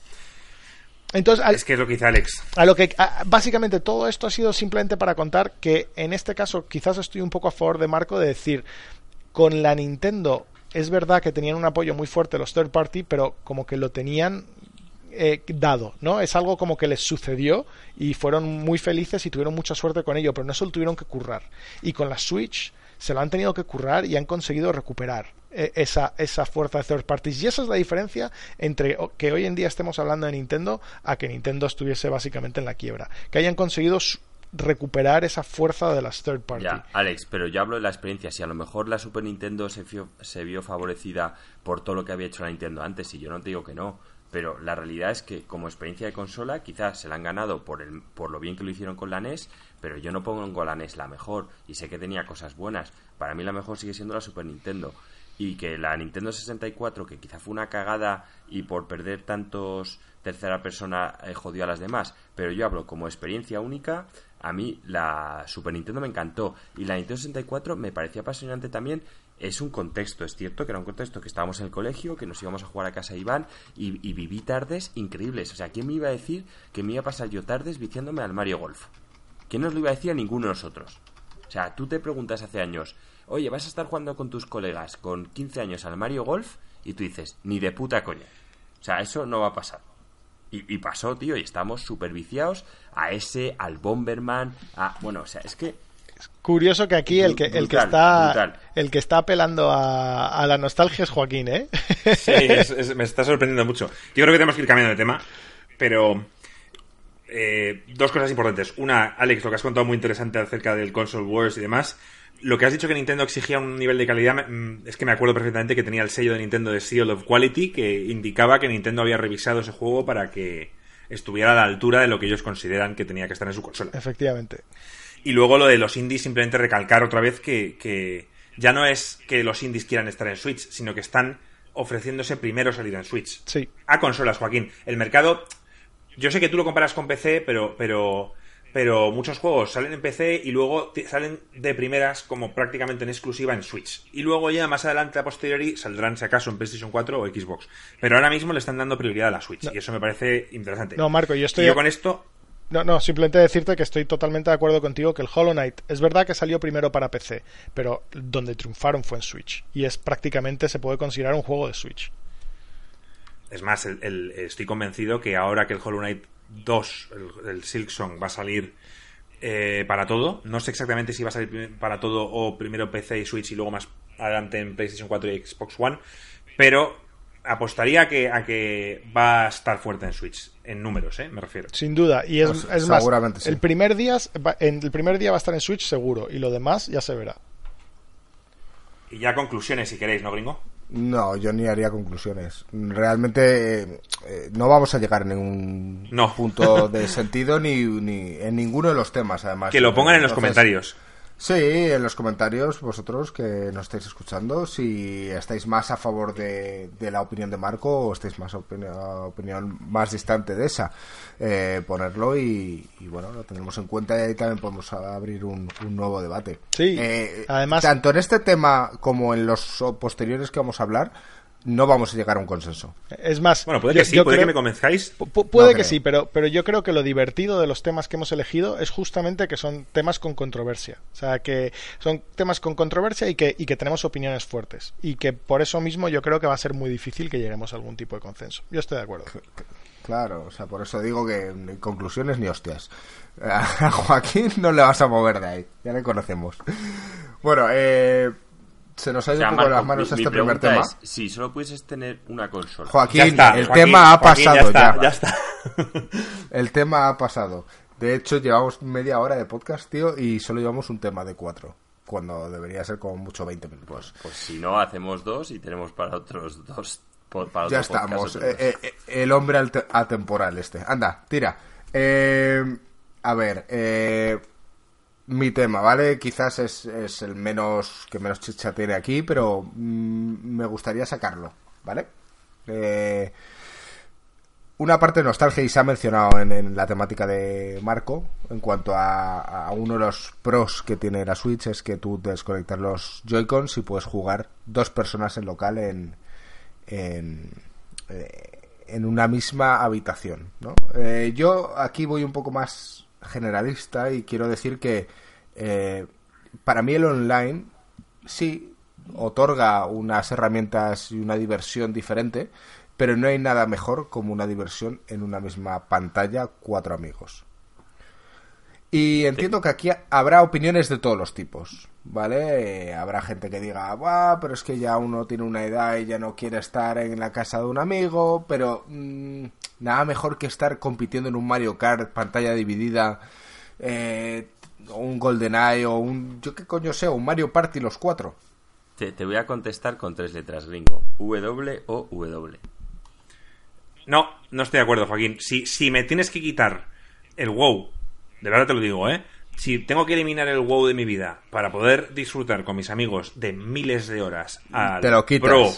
Entonces, es que es lo que dice Alex. A lo que, básicamente todo esto ha sido simplemente para contar que en este caso quizás estoy un poco a favor de Marco de decir, con la Nintendo es verdad que tenían un apoyo muy fuerte los third party, pero como que lo tenían eh, dado, ¿no? Es algo como que les sucedió y fueron muy felices y tuvieron mucha suerte con ello, pero no se lo tuvieron que currar. Y con la Switch se lo han tenido que currar y han conseguido recuperar eh, esa, esa fuerza de third parties. Y esa es la diferencia entre que hoy en día estemos hablando de Nintendo a que Nintendo estuviese básicamente en la quiebra. Que hayan conseguido recuperar esa fuerza de las third parties. Ya, Alex, pero yo hablo de la experiencia. Si a lo mejor la Super Nintendo se, se vio favorecida por todo lo que había hecho la Nintendo antes, y yo no te digo que no, pero la realidad es que como experiencia de consola quizás se la han ganado por, el, por lo bien que lo hicieron con la NES, pero yo no pongo la NES la mejor y sé que tenía cosas buenas. Para mí la mejor sigue siendo la Super Nintendo y que la Nintendo 64, que quizá fue una cagada y por perder tantos tercera persona eh, jodió a las demás, pero yo hablo como experiencia única, a mí la Super Nintendo me encantó y la Nintendo 64 me parecía apasionante también es un contexto, es cierto que era un contexto que estábamos en el colegio, que nos íbamos a jugar a casa de Iván y, viví tardes increíbles. O sea, ¿quién me iba a decir que me iba a pasar yo tardes viciándome al Mario Golf? ¿Quién nos lo iba a decir a ninguno de nosotros? O sea, tú te preguntas hace años, oye, vas a estar jugando con tus colegas con 15 años al Mario Golf y tú dices, ni de puta coña. O sea, eso no va a pasar. Y, y pasó, tío, y estamos súper viciados a ese, al Bomberman, a... Bueno, o sea, es que curioso que aquí el que, el que está el que está apelando a, la nostalgia es Joaquín, ¿eh? Sí, me está sorprendiendo mucho. Yo creo que tenemos que ir cambiando de tema, pero eh, dos cosas importantes. Una, Alex, lo que has contado muy interesante acerca del console wars y demás. Lo que has dicho que Nintendo exigía un nivel de calidad, mm, es que me acuerdo perfectamente que tenía el sello de Nintendo de Seal of Quality que indicaba que Nintendo había revisado ese juego para que estuviera a la altura de lo que ellos consideran que tenía que estar en su consola. Efectivamente. Y luego lo de los indies, simplemente recalcar otra vez que, ya no es que los indies quieran estar en Switch, sino que están ofreciéndose primero salir en Switch. Sí. A consolas, Joaquín. El mercado. Yo sé que tú lo comparas con PC, pero, pero, pero muchos juegos salen en PC y luego salen de primeras como prácticamente en exclusiva en Switch. Y luego ya más adelante a posteriori saldrán si acaso en PlayStation 4 o Xbox. Pero ahora mismo le están dando prioridad a la Switch y eso me parece interesante. No, Marco, yo estoy... yo con esto No, no, simplemente decirte que estoy totalmente de acuerdo contigo que el Hollow Knight es verdad que salió primero para PC, pero donde triunfaron fue en Switch y es prácticamente se puede considerar un juego de Switch. Es más, el, el- estoy convencido que ahora que el Hollow Knight 2, el, el Silk Song, va a salir eh, para todo, no sé exactamente si va a salir para todo o primero PC y Switch y luego más adelante en PlayStation 4 y Xbox One, pero apostaría a que, a que va a estar fuerte en Switch, en números, ¿eh? me refiero. Sin duda, y es, Pues, es más, seguramente sí. el primer día en el primer día va a estar en Switch seguro y lo demás ya se verá. Y ya conclusiones, si queréis, ¿no, gringo? No, yo ni haría conclusiones. Realmente eh, eh, no vamos a llegar a ningún No. punto de sentido ni, ni en ninguno de los temas, además. Que lo pongan en los Entonces, comentarios. Sí, en los comentarios, vosotros que nos estáis escuchando, si estáis más a favor de, de la opinión de Marco o estáis más a opini- a opinión más distante de esa, eh, ponerlo y, y, bueno, lo tendremos en cuenta y ahí también podemos abrir un, un nuevo debate. Sí, Eh, además- Tanto en este tema como en los posteriores que vamos a hablar, no vamos a llegar a un consenso. Es más, Bueno, puede yo- que sí, puede creo- que me convenzáis. Pu- pu- puede No que creo. sí, pero, pero yo creo que lo divertido de los temas que hemos elegido es justamente que son temas con controversia. O sea, que son temas con controversia y que, y que tenemos opiniones fuertes. Y que por eso mismo yo creo que va a ser muy difícil que lleguemos a algún tipo de consenso. Yo estoy de acuerdo. Claro, o sea, por eso digo que ni conclusiones ni hostias. A Joaquín no le vas a mover de ahí, ya le conocemos. Bueno, eh, se nos ha O ido sea, un poco Marco, las manos mi- mi este primer tema. es, si solo pudieses tener una consola, Joaquín, Ya está, el Joaquín, tema ha Joaquín, pasado ya. ya. está, ya está. El tema ha pasado. De hecho, llevamos media hora de podcast, tío, y solo llevamos un tema de cuatro. Cuando debería ser como mucho 20 minutos. pues si no, hacemos dos y tenemos para otros dos. Para Ya podcast estamos. otros Eh, dos. eh, eh, el hombre atemporal este. Anda, tira. Eh, a ver, eh, mi tema, ¿vale? Quizás es, es el menos que menos chicha tiene aquí, pero mm, me gustaría sacarlo, ¿vale? Eh, una parte de nostalgia y se ha mencionado en, la temática de Marco en cuanto a, a uno de los pros que tiene la Switch es que tú desconectas los Joy-Cons y puedes jugar dos personas en local en, en, eh, en una misma habitación. ¿no? Eh, yo aquí voy un poco más generalista y quiero decir que eh, para mí el online sí otorga unas herramientas y una diversión diferente, pero no hay nada mejor como una diversión en una misma pantalla cuatro amigos. Y entiendo que aquí habrá opiniones de todos los tipos, ¿vale? Habrá gente que diga, Buah, pero es que ya uno tiene una edad y ya no quiere estar en la casa de un amigo, pero mm, nada mejor que estar compitiendo en un Mario Kart, pantalla dividida, eh, o un GoldenEye, o un, yo qué coño sé, un Mario Party los cuatro. Te, te voy a contestar con tres letras, gringo. W o W. No, no estoy de acuerdo, Joaquín. Si, si me tienes que quitar el WoW, de verdad te lo digo, ¿eh? Si tengo que eliminar el WoW de mi vida para poder disfrutar con mis amigos de miles de horas al Te lo. Pro,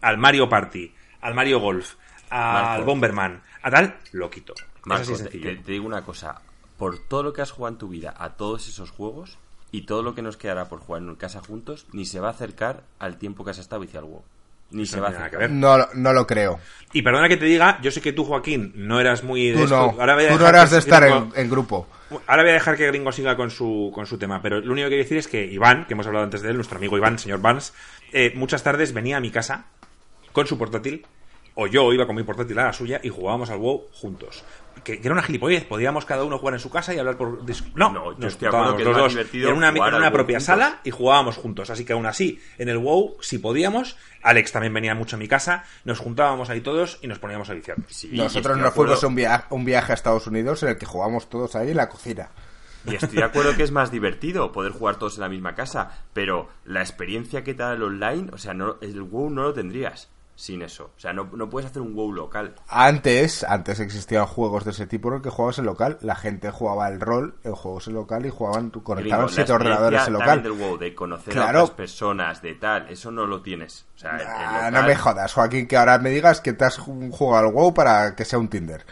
al Mario Party, al Mario Golf, al Marco. Bomberman, a tal, lo quito. Es Marco, así te digo una cosa. Por todo lo que has jugado en tu vida a todos esos juegos y todo lo que nos quedará por jugar en casa juntos, ni se va a acercar al tiempo que has estado viciado al WoW. Ni se no va a que ver. No, lo- no lo creo. Y perdona que te diga, yo sé que tú, Joaquín, no eras muy de Tú esto. no. Ahora voy a Tú no dejar eras de estar Gringo- en, en grupo. Ahora voy a dejar que Gringo siga con su, con su tema, pero lo único que quiero decir es que Iván, que hemos hablado antes de él, nuestro amigo Iván, señor Vance, eh, muchas tardes venía a mi casa con su portátil, o yo iba con mi portátil a la suya y jugábamos al WoW juntos. Que, que era una gilipollez, podíamos cada uno jugar en su casa y hablar por... No, No, yo nos estoy de acuerdo juntábamos que los dos divertido en una, jugar en una propia juntos. sala y jugábamos juntos. Así que aún así, en el WoW, si podíamos, Alex también venía mucho a mi casa, nos juntábamos ahí todos y nos poníamos a viciar. Sí, Nosotros nos fuimos un, via- un viaje a Estados Unidos en el que jugamos todos ahí en la cocina. Y estoy de acuerdo que es más divertido poder jugar todos en la misma casa, pero la experiencia que te da el online, o sea, no, el WoW no lo tendrías sin eso. O sea, no, no puedes hacer un WoW local. Antes, antes existían juegos de ese tipo en el que jugabas en local. La gente jugaba el rol en juegos en local y jugaban, conectaban siete ordenadores en local. del WoW, de conocer Claro. a otras personas, de tal, eso no lo tienes. O sea, Ah, local- no me jodas, Joaquín, que ahora me digas que te has ju- jugado al WoW para que sea un Tinder.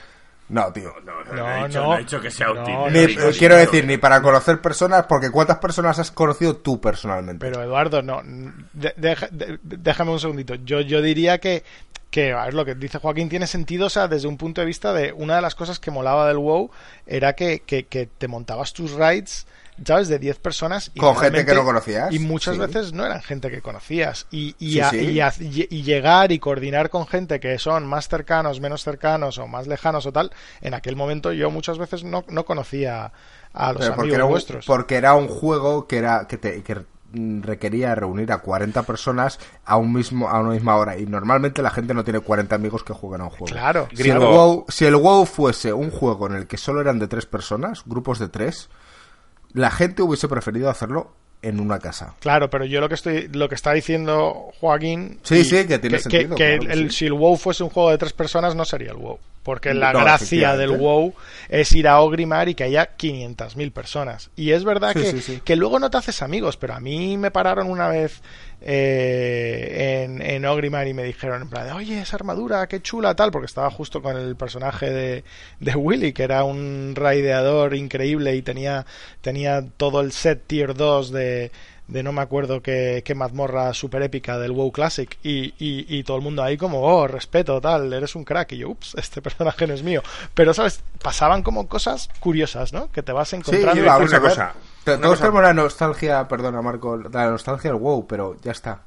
No, tío. No, no, No, no, he dicho, no. no he dicho que sea Ni- quiero decir, ni para conocer personas, porque ¿cuántas personas has conocido tú personalmente? Pero Eduardo, no, de- déjame un segundito. Yo, yo diría que, que, a ver, lo que dice Joaquín tiene sentido, o sea, desde un punto de vista de una de las cosas que molaba del WoW era que, que, que te montabas tus raids ¿sabes? De 10 personas. Y Con gente que no conocías. Y muchas veces no eran gente que conocías. Y, y, y, llegar y coordinar con gente que son más cercanos, menos cercanos o más lejanos o tal, en aquel momento yo muchas veces no, no conocía a los amigos vuestros. Porque era un juego que era que, te, que requería reunir a 40 personas a un mismo a una misma hora y normalmente la gente no tiene 40 amigos que jueguen a un juego. Claro. Si el, WoW, si el WoW fuese un juego en el que solo eran de tres personas, grupos de tres, la gente hubiese preferido hacerlo en una casa. Claro, pero yo lo que estoy, lo que está diciendo Joaquín, sí, sí, que tiene sentido. Que, el, si el WoW fuese un juego de tres personas no sería el WoW, porque la gracia del WoW es ir a Ogrimar y que haya 500.000 personas. Y es verdad que, que luego no te haces amigos, pero a mí me pararon una vez eh, en, en Ogrimmar y me dijeron en plan, oye, esa armadura, qué chula, tal, porque estaba justo con el personaje de, de Willy, que era un raideador increíble y tenía, tenía todo el set tier 2 de, de no me acuerdo qué, qué mazmorra super épica del WoW Classic y, y, todo el mundo ahí como, oh, respeto, tal, eres un crack y yo, ups, este personaje no es mío. Pero, ¿sabes? Pasaban como cosas curiosas, ¿no? Que te vas encontrando. Sí, una cosa. Todos tenemos la nostalgia, perdona Marco, la nostalgia del WoW, pero ya está.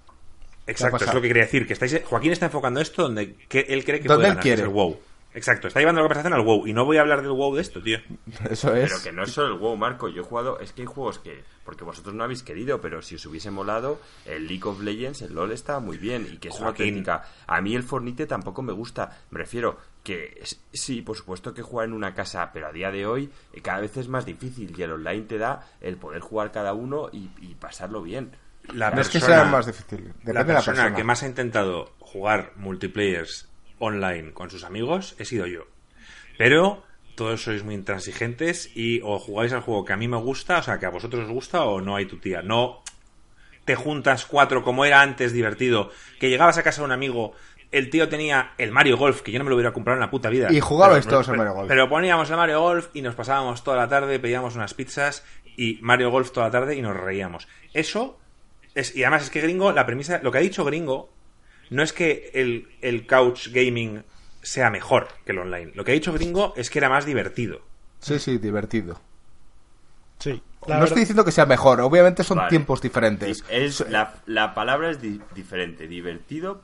Exacto, es lo que quería decir. Que estáis, Joaquín está enfocando esto donde que él cree que puede ganar, el WoW. Exacto, está llevando la conversación al WoW y no voy a hablar del WoW de esto, tío. Eso es. Pero que no es solo el WoW, Marco. Yo he jugado, es que hay juegos que, porque vosotros no habéis querido, pero si os hubiese molado, el League of Legends, el LoL está muy bien y que es una técnica. A mí el Fornite tampoco me gusta. Me refiero que sí, por supuesto que jugar en una casa, pero a día de hoy eh, cada vez es más difícil y el online te da el poder jugar cada uno y, pasarlo bien. La persona, es que sea más difícil. la persona que más ha intentado jugar multiplayers online con sus amigos he sido yo. Pero todos sois muy intransigentes y o jugáis al juego que a mí me gusta, o sea, que a vosotros os gusta o no hay tu tía. No te juntas cuatro como era antes divertido, que llegabas a casa de un amigo, el tío tenía el Mario Golf, que yo no me lo hubiera comprado en la puta vida. Y jugabais todos al Mario Golf. Pero poníamos el Mario Golf y nos pasábamos toda la tarde, pedíamos unas pizzas y Mario Golf toda la tarde y nos reíamos. Eso es, y además es que Gringo, la premisa, lo que ha dicho Gringo no es que el, el couch gaming sea mejor que el online. Lo que ha dicho Gringo es que era más divertido. Sí, sí, divertido. Sí. No estoy diciendo que sea mejor, obviamente son tiempos diferentes. Es, la, la palabra es diferente. Divertido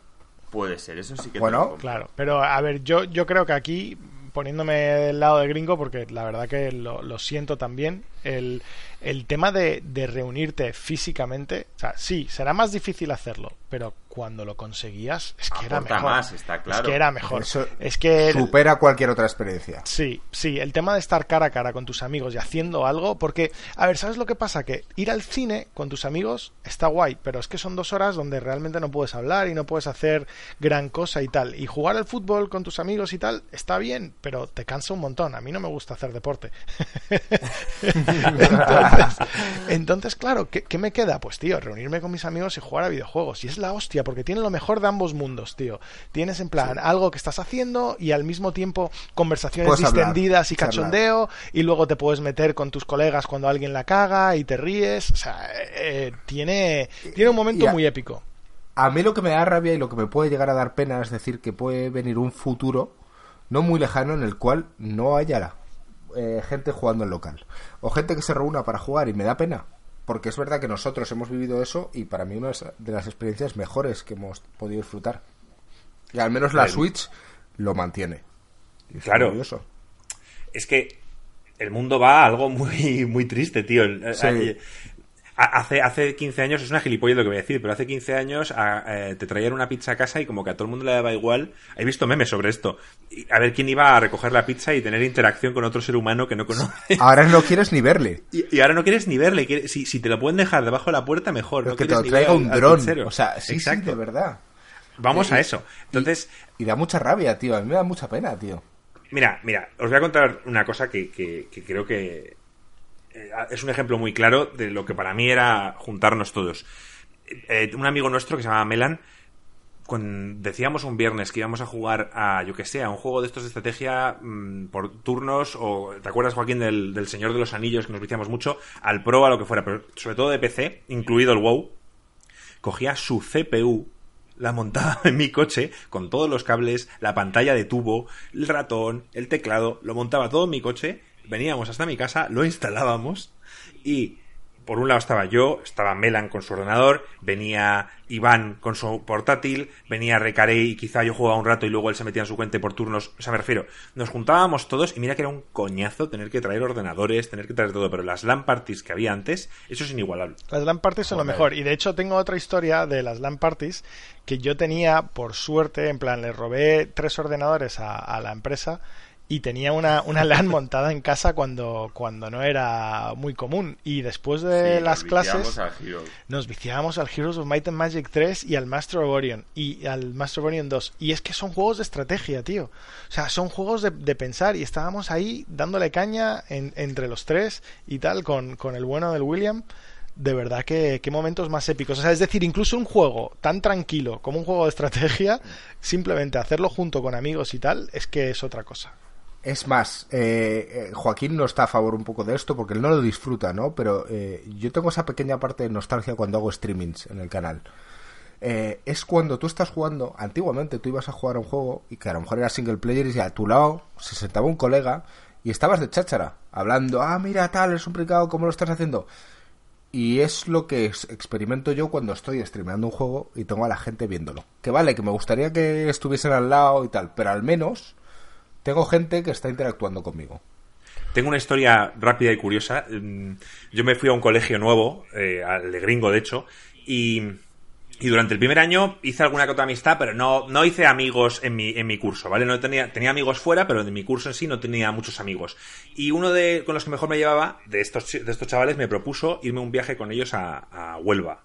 puede ser, eso sí que Bueno, claro. Pero a ver, yo, yo creo que aquí, poniéndome del lado de gringo, porque la verdad que lo, lo siento también, el, el tema de, de, reunirte físicamente, o sea, sí, será más difícil hacerlo, pero cuando lo conseguías es que era mejor. Más, está claro. Es que era mejor. es que supera cualquier otra experiencia. Sí, sí, el tema de estar cara a cara con tus amigos y haciendo algo, porque, a ver, ¿sabes lo que pasa? Que ir al cine con tus amigos está guay, pero es que son dos horas donde realmente no puedes hablar y no puedes hacer gran cosa y tal. Y jugar al fútbol con tus amigos y tal está bien, pero te cansa un montón. A mí no me gusta hacer deporte. entonces, claro, ¿qué, me queda? Pues, tío, reunirme con mis amigos y jugar a videojuegos. Y es la hostia, porque tiene lo mejor de ambos mundos, tío. Tienes en plan algo que estás haciendo y al mismo tiempo conversaciones distendidas y cachondeo, y luego te puedes meter con tus colegas cuando alguien la caga y te ríes. O sea, eh, tiene, tiene un momento muy épico. A mí lo que me da rabia y lo que me puede llegar a dar pena es decir que puede venir un futuro no muy lejano en el cual no haya eh, gente jugando en local o gente que se reúna para jugar y me da pena porque es verdad que nosotros hemos vivido eso y para mí una de las experiencias mejores que hemos podido disfrutar. Y al menos la Switch lo mantiene. Claro. es que el mundo va a algo muy muy triste tío Hace, hace 15 años, es una gilipollez lo que voy a decir, pero hace 15 años eh, te traían una pizza a casa y como que a todo el mundo le daba igual. He visto memes sobre esto. A ver quién iba a recoger la pizza y tener interacción con otro ser humano que no conoce. Ahora no quieres ni verle. Y, ahora no quieres ni verle. Si, si, te lo pueden dejar debajo de la puerta, mejor. no que te lo traiga un dron. O sea, sí, Exacto. de verdad. Vamos a eso. Entonces... Y, da mucha rabia, tío. A mí me da mucha pena, tío. Mira, mira, os voy a contar una cosa que, que creo que eh, es un ejemplo muy claro de lo que para mí era juntarnos todos. Eh, un amigo nuestro que se llama Melan, cuando decíamos un viernes que íbamos a jugar a, yo que sé, a un juego de estos de estrategia mm, por turnos, o ¿te acuerdas, Joaquín, del, Señor de los Anillos, que nos viciamos mucho? Al Pro, a lo que fuera, pero sobre todo de PC, incluido el WoW, cogía su CPU la montaba en mi coche con todos los cables, la pantalla de tubo, el ratón, el teclado, lo montaba todo en mi coche, veníamos hasta mi casa, lo instalábamos y por un lado estaba yo, estaba Melan con su ordenador, venía Iván con su portátil, venía Recarey y quizá yo jugaba un rato y luego él se metía en su cuenta por turnos. O sea, me refiero, nos juntábamos todos y mira que era un coñazo tener que traer ordenadores, tener que traer todo, pero las LAN parties que había antes, eso es inigualable. Las LAN parties son lo mejor. Y de hecho tengo otra historia de las LAN parties que yo tenía, por suerte, en plan, le robé tres ordenadores a, a la empresa y tenía una, una LAN montada en casa cuando, cuando no era muy común. Y después de Sí, las nos clases nos viciábamos al Heroes of Might and Magic 3 y al Master of Orion y al Master of Orion 2. Y es que son juegos de estrategia, tío. O sea, son juegos de, de pensar y estábamos ahí dándole caña en- entre los tres y tal con, con el bueno del William. De verdad que qué momentos más épicos. O sea, es decir, incluso un juego tan tranquilo como un juego de estrategia, simplemente hacerlo junto con amigos y tal, es que es otra cosa. Es más, eh, eh, Joaquín no está a favor un poco de esto porque él no lo disfruta, ¿no? Pero eh, yo tengo esa pequeña parte de nostalgia cuando hago streamings en el canal. Eh, es cuando tú estás jugando, antiguamente tú ibas a jugar a un juego y que a lo mejor era single player y a tu lado se sentaba un colega y estabas de cháchara, hablando, ah, mira tal, es un pringao, ¿cómo lo estás haciendo? Y es lo que experimento yo cuando estoy streameando un juego y tengo a la gente viéndolo. Que vale, que me gustaría que estuviesen al lado y tal, pero al menos tengo gente que está interactuando conmigo. Tengo una historia rápida y curiosa. Mm, Yo me fui a un colegio nuevo, eh, al de gringo de hecho, y, durante el primer año hice alguna que otra amistad, pero no, no hice amigos en mi, en mi curso, ¿vale? No tenía, tenía amigos fuera, pero de mi curso en sí no tenía muchos amigos. Y uno de con los que mejor me llevaba, de estos, de estos chavales, me propuso irme un viaje con ellos a Huelva.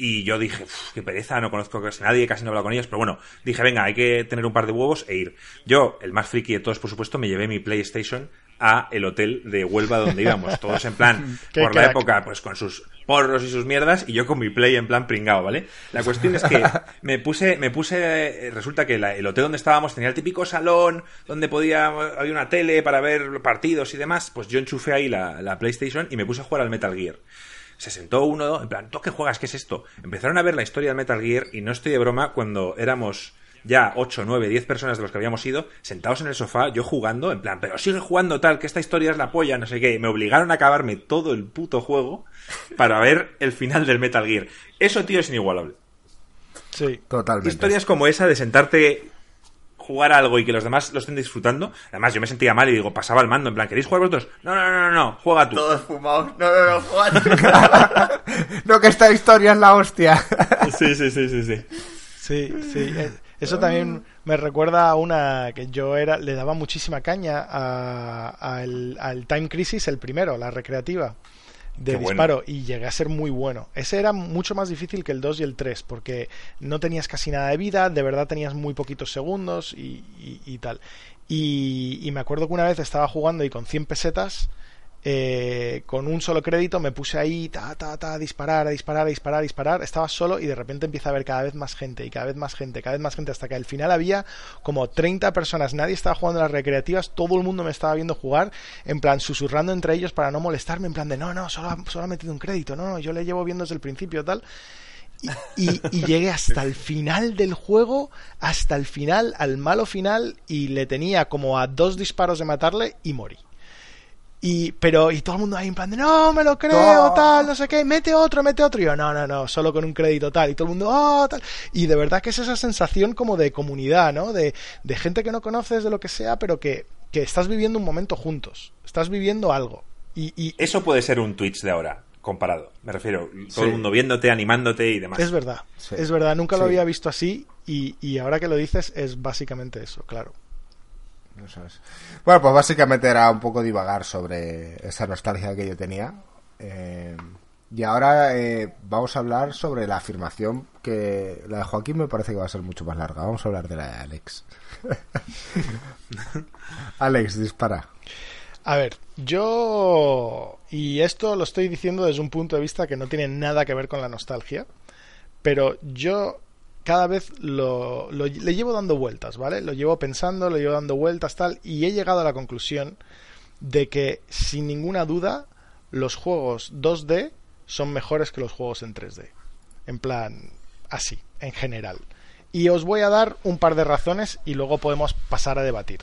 Y yo dije, "Uf, qué pereza, no conozco casi nadie, casi no he hablado con ellos, pero bueno, dije, venga, hay que tener un par de huevos e ir. Yo, el más friki de todos, por supuesto, me llevé mi PlayStation a el hotel de Huelva donde íbamos, todos en plan, por la época, pues con sus porros y sus mierdas, y yo con mi Play en plan pringao, ¿vale? La cuestión es que me puse, me puse, eh, resulta que la- el hotel donde estábamos tenía el típico salón donde podía, había una tele para ver partidos y demás, pues yo enchufé ahí la, la PlayStation y me puse a jugar al Metal Gear. Se sentó uno, en plan, ¿tú qué juegas? ¿Qué es esto? Empezaron a ver la historia del Metal Gear y no estoy de broma cuando éramos ya 8, 9, 10 personas de los que habíamos ido, sentados en el sofá, yo jugando, en plan, pero sigue jugando tal, que esta historia es la polla, no sé qué. Me obligaron a acabarme todo el puto juego para ver el final del Metal Gear. Eso, tío, es inigualable. Sí. Totalmente. Historias como esa de sentarte jugar algo y que los demás lo estén disfrutando. Además, yo me sentía mal y digo, pasaba el mando, en plan, ¿queréis jugar vosotros? No, no, no, no, no, juega tú. Todos fumados. No, no, no, juega. no, que esta historia es la hostia. Sí, sí, sí, sí, sí. Sí, sí. eh, Eso también me recuerda a una que yo era le daba muchísima caña a- al, al Time Crisis, el primero, la recreativa de Qué bueno. disparo, y llegué a ser muy bueno. Ese era mucho más difícil que el 2 y el 3, porque no tenías casi nada de vida, de verdad tenías muy poquitos segundos y, y- y tal. Y, y me acuerdo que una vez estaba jugando y con 100 pesetas eh, con un solo crédito me puse ahí, ta, ta, ta, disparar, a disparar, a disparar, a disparar. Estaba solo y de repente empieza a haber cada vez más gente y cada vez más gente, cada vez más gente, hasta que al final había como 30 personas. Nadie estaba jugando las recreativas, todo el mundo me estaba viendo jugar, en plan susurrando entre ellos para no molestarme, en plan de no, no, solo, ha- solo ha metido un crédito, no, no, yo le llevo viendo desde el principio, tal. Y- y llegué hasta el final del juego, hasta el final, al malo final, y le tenía como a dos disparos de matarle y morí. Y, pero, y todo el mundo ahí en plan de, no, me lo creo, No. tal, no sé qué, mete otro, mete otro. Y yo, no, no, no, solo con un crédito tal. Y todo el mundo, oh, tal. Y de verdad que es esa sensación como de comunidad, ¿no? De, de gente que no conoces, de lo que sea, pero que, que estás viviendo un momento juntos. Estás viviendo algo. Y, y Eso puede ser un Twitch de ahora, comparado. Me refiero, todo Sí. el mundo viéndote, animándote y demás. es verdad, Sí. es verdad, nunca lo Sí. había visto así. Y, y ahora que lo dices, es básicamente eso, claro. Eso es. Bueno, pues básicamente era un poco divagar sobre esa nostalgia que yo tenía. Eh, y ahora eh, vamos a hablar sobre la afirmación que la de Joaquín me parece que va a ser mucho más larga. Vamos a hablar de la de Alex. Alex, dispara. A ver, yo. Y esto lo estoy diciendo desde un punto de vista que no tiene nada que ver con la nostalgia. Pero yo cada vez lo, le llevo dando vueltas, ¿vale? Lo llevo pensando, lo llevo dando vueltas, tal. Y he llegado a la conclusión de que, sin ninguna duda, los juegos 2D son mejores que los juegos en 3D. En plan, así, en general. Y os voy a dar un par de razones y luego podemos pasar a debatir.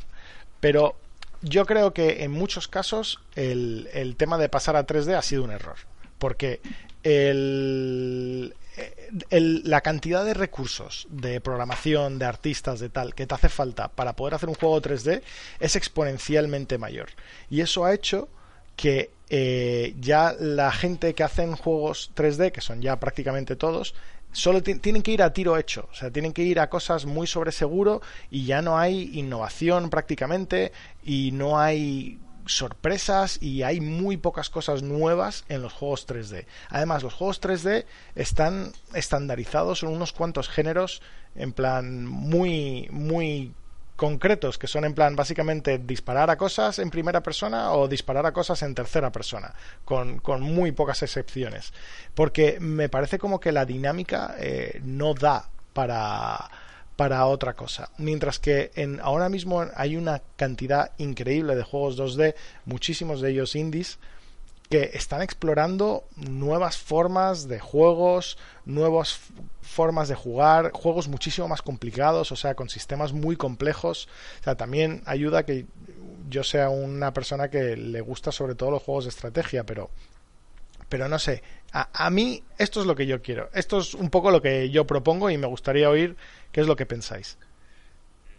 Pero yo creo que en muchos casos el, el tema de pasar a 3D ha sido un error. Porque el, la cantidad de recursos de programación, de artistas, de tal, que te hace falta para poder hacer un juego 3D es exponencialmente mayor. Y eso ha hecho que eh, ya la gente que hacen juegos 3D, que son ya prácticamente todos, solo tienen que ir a tiro hecho, o sea, tienen que ir a cosas muy sobre seguro y ya no hay innovación prácticamente y no hay sorpresas y hay muy pocas cosas nuevas en los juegos 3D. Además, los juegos 3D están estandarizados en unos cuantos géneros en plan muy muy concretos que son en plan básicamente disparar a cosas en primera persona o disparar a cosas en tercera persona con, con muy pocas excepciones porque me parece como que la dinámica eh, no da para para otra cosa. Mientras que en, ahora mismo hay una cantidad increíble de juegos 2D, muchísimos de ellos indies, que están explorando nuevas formas de juegos, nuevas formas de jugar, juegos muchísimo más complicados, o sea, con sistemas muy complejos. O sea, también ayuda que yo sea una persona que le gusta sobre todo los juegos de estrategia, pero pero no sé, a, a, mí esto es lo que yo quiero, esto es un poco lo que yo propongo y me gustaría oír qué es lo que pensáis.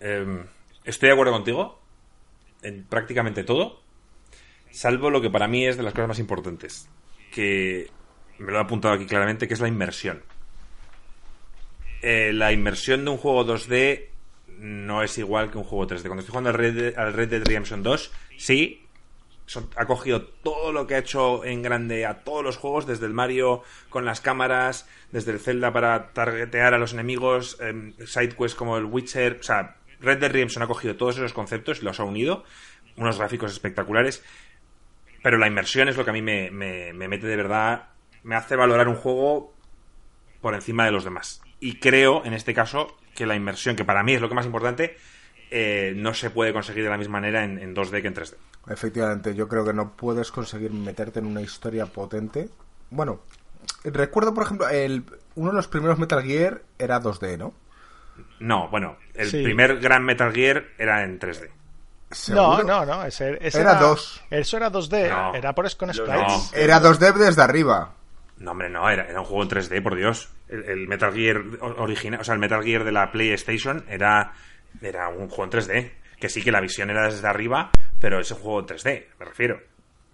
Eh, estoy de acuerdo contigo en prácticamente todo, salvo lo que para mí es de las cosas más importantes, que me lo he apuntado aquí claramente, que es la inmersión. Eh, la inmersión de un juego 2D no es igual que un juego 3D. Cuando estoy jugando al Red, al Red Dead Redemption 2, sí, ha cogido todo lo que ha hecho en grande a todos los juegos, desde el Mario con las cámaras, desde el Zelda para targetear a los enemigos, eh, sidequests como el Witcher, o sea, Red Dead Redemption ha cogido todos esos conceptos y los ha unido, unos gráficos espectaculares, pero la inmersión es lo que a mí me, me, me mete de verdad, me hace valorar un juego por encima de los demás. Y creo, en este caso, que la inmersión, que para mí es lo que más importante, eh, no se puede conseguir de la misma manera en, en 2D que en 3D. Efectivamente, yo creo que no puedes conseguir meterte en una historia potente. Bueno, recuerdo, por ejemplo, el, uno de los primeros Metal Gear era 2D, ¿no? No, bueno, el sí. primer gran Metal Gear era en 3D. ¿Seguro? No, no, no, ese, ese era 2. Eso era 2D, no. era por con sprites. No. Era 2D desde arriba. No, hombre, no, era, era un juego en 3D, por Dios. El, el, Metal Gear original, o sea, el Metal Gear de la PlayStation era, era un juego en 3D. Que sí que la visión era desde arriba, pero es un juego en 3D, me refiero.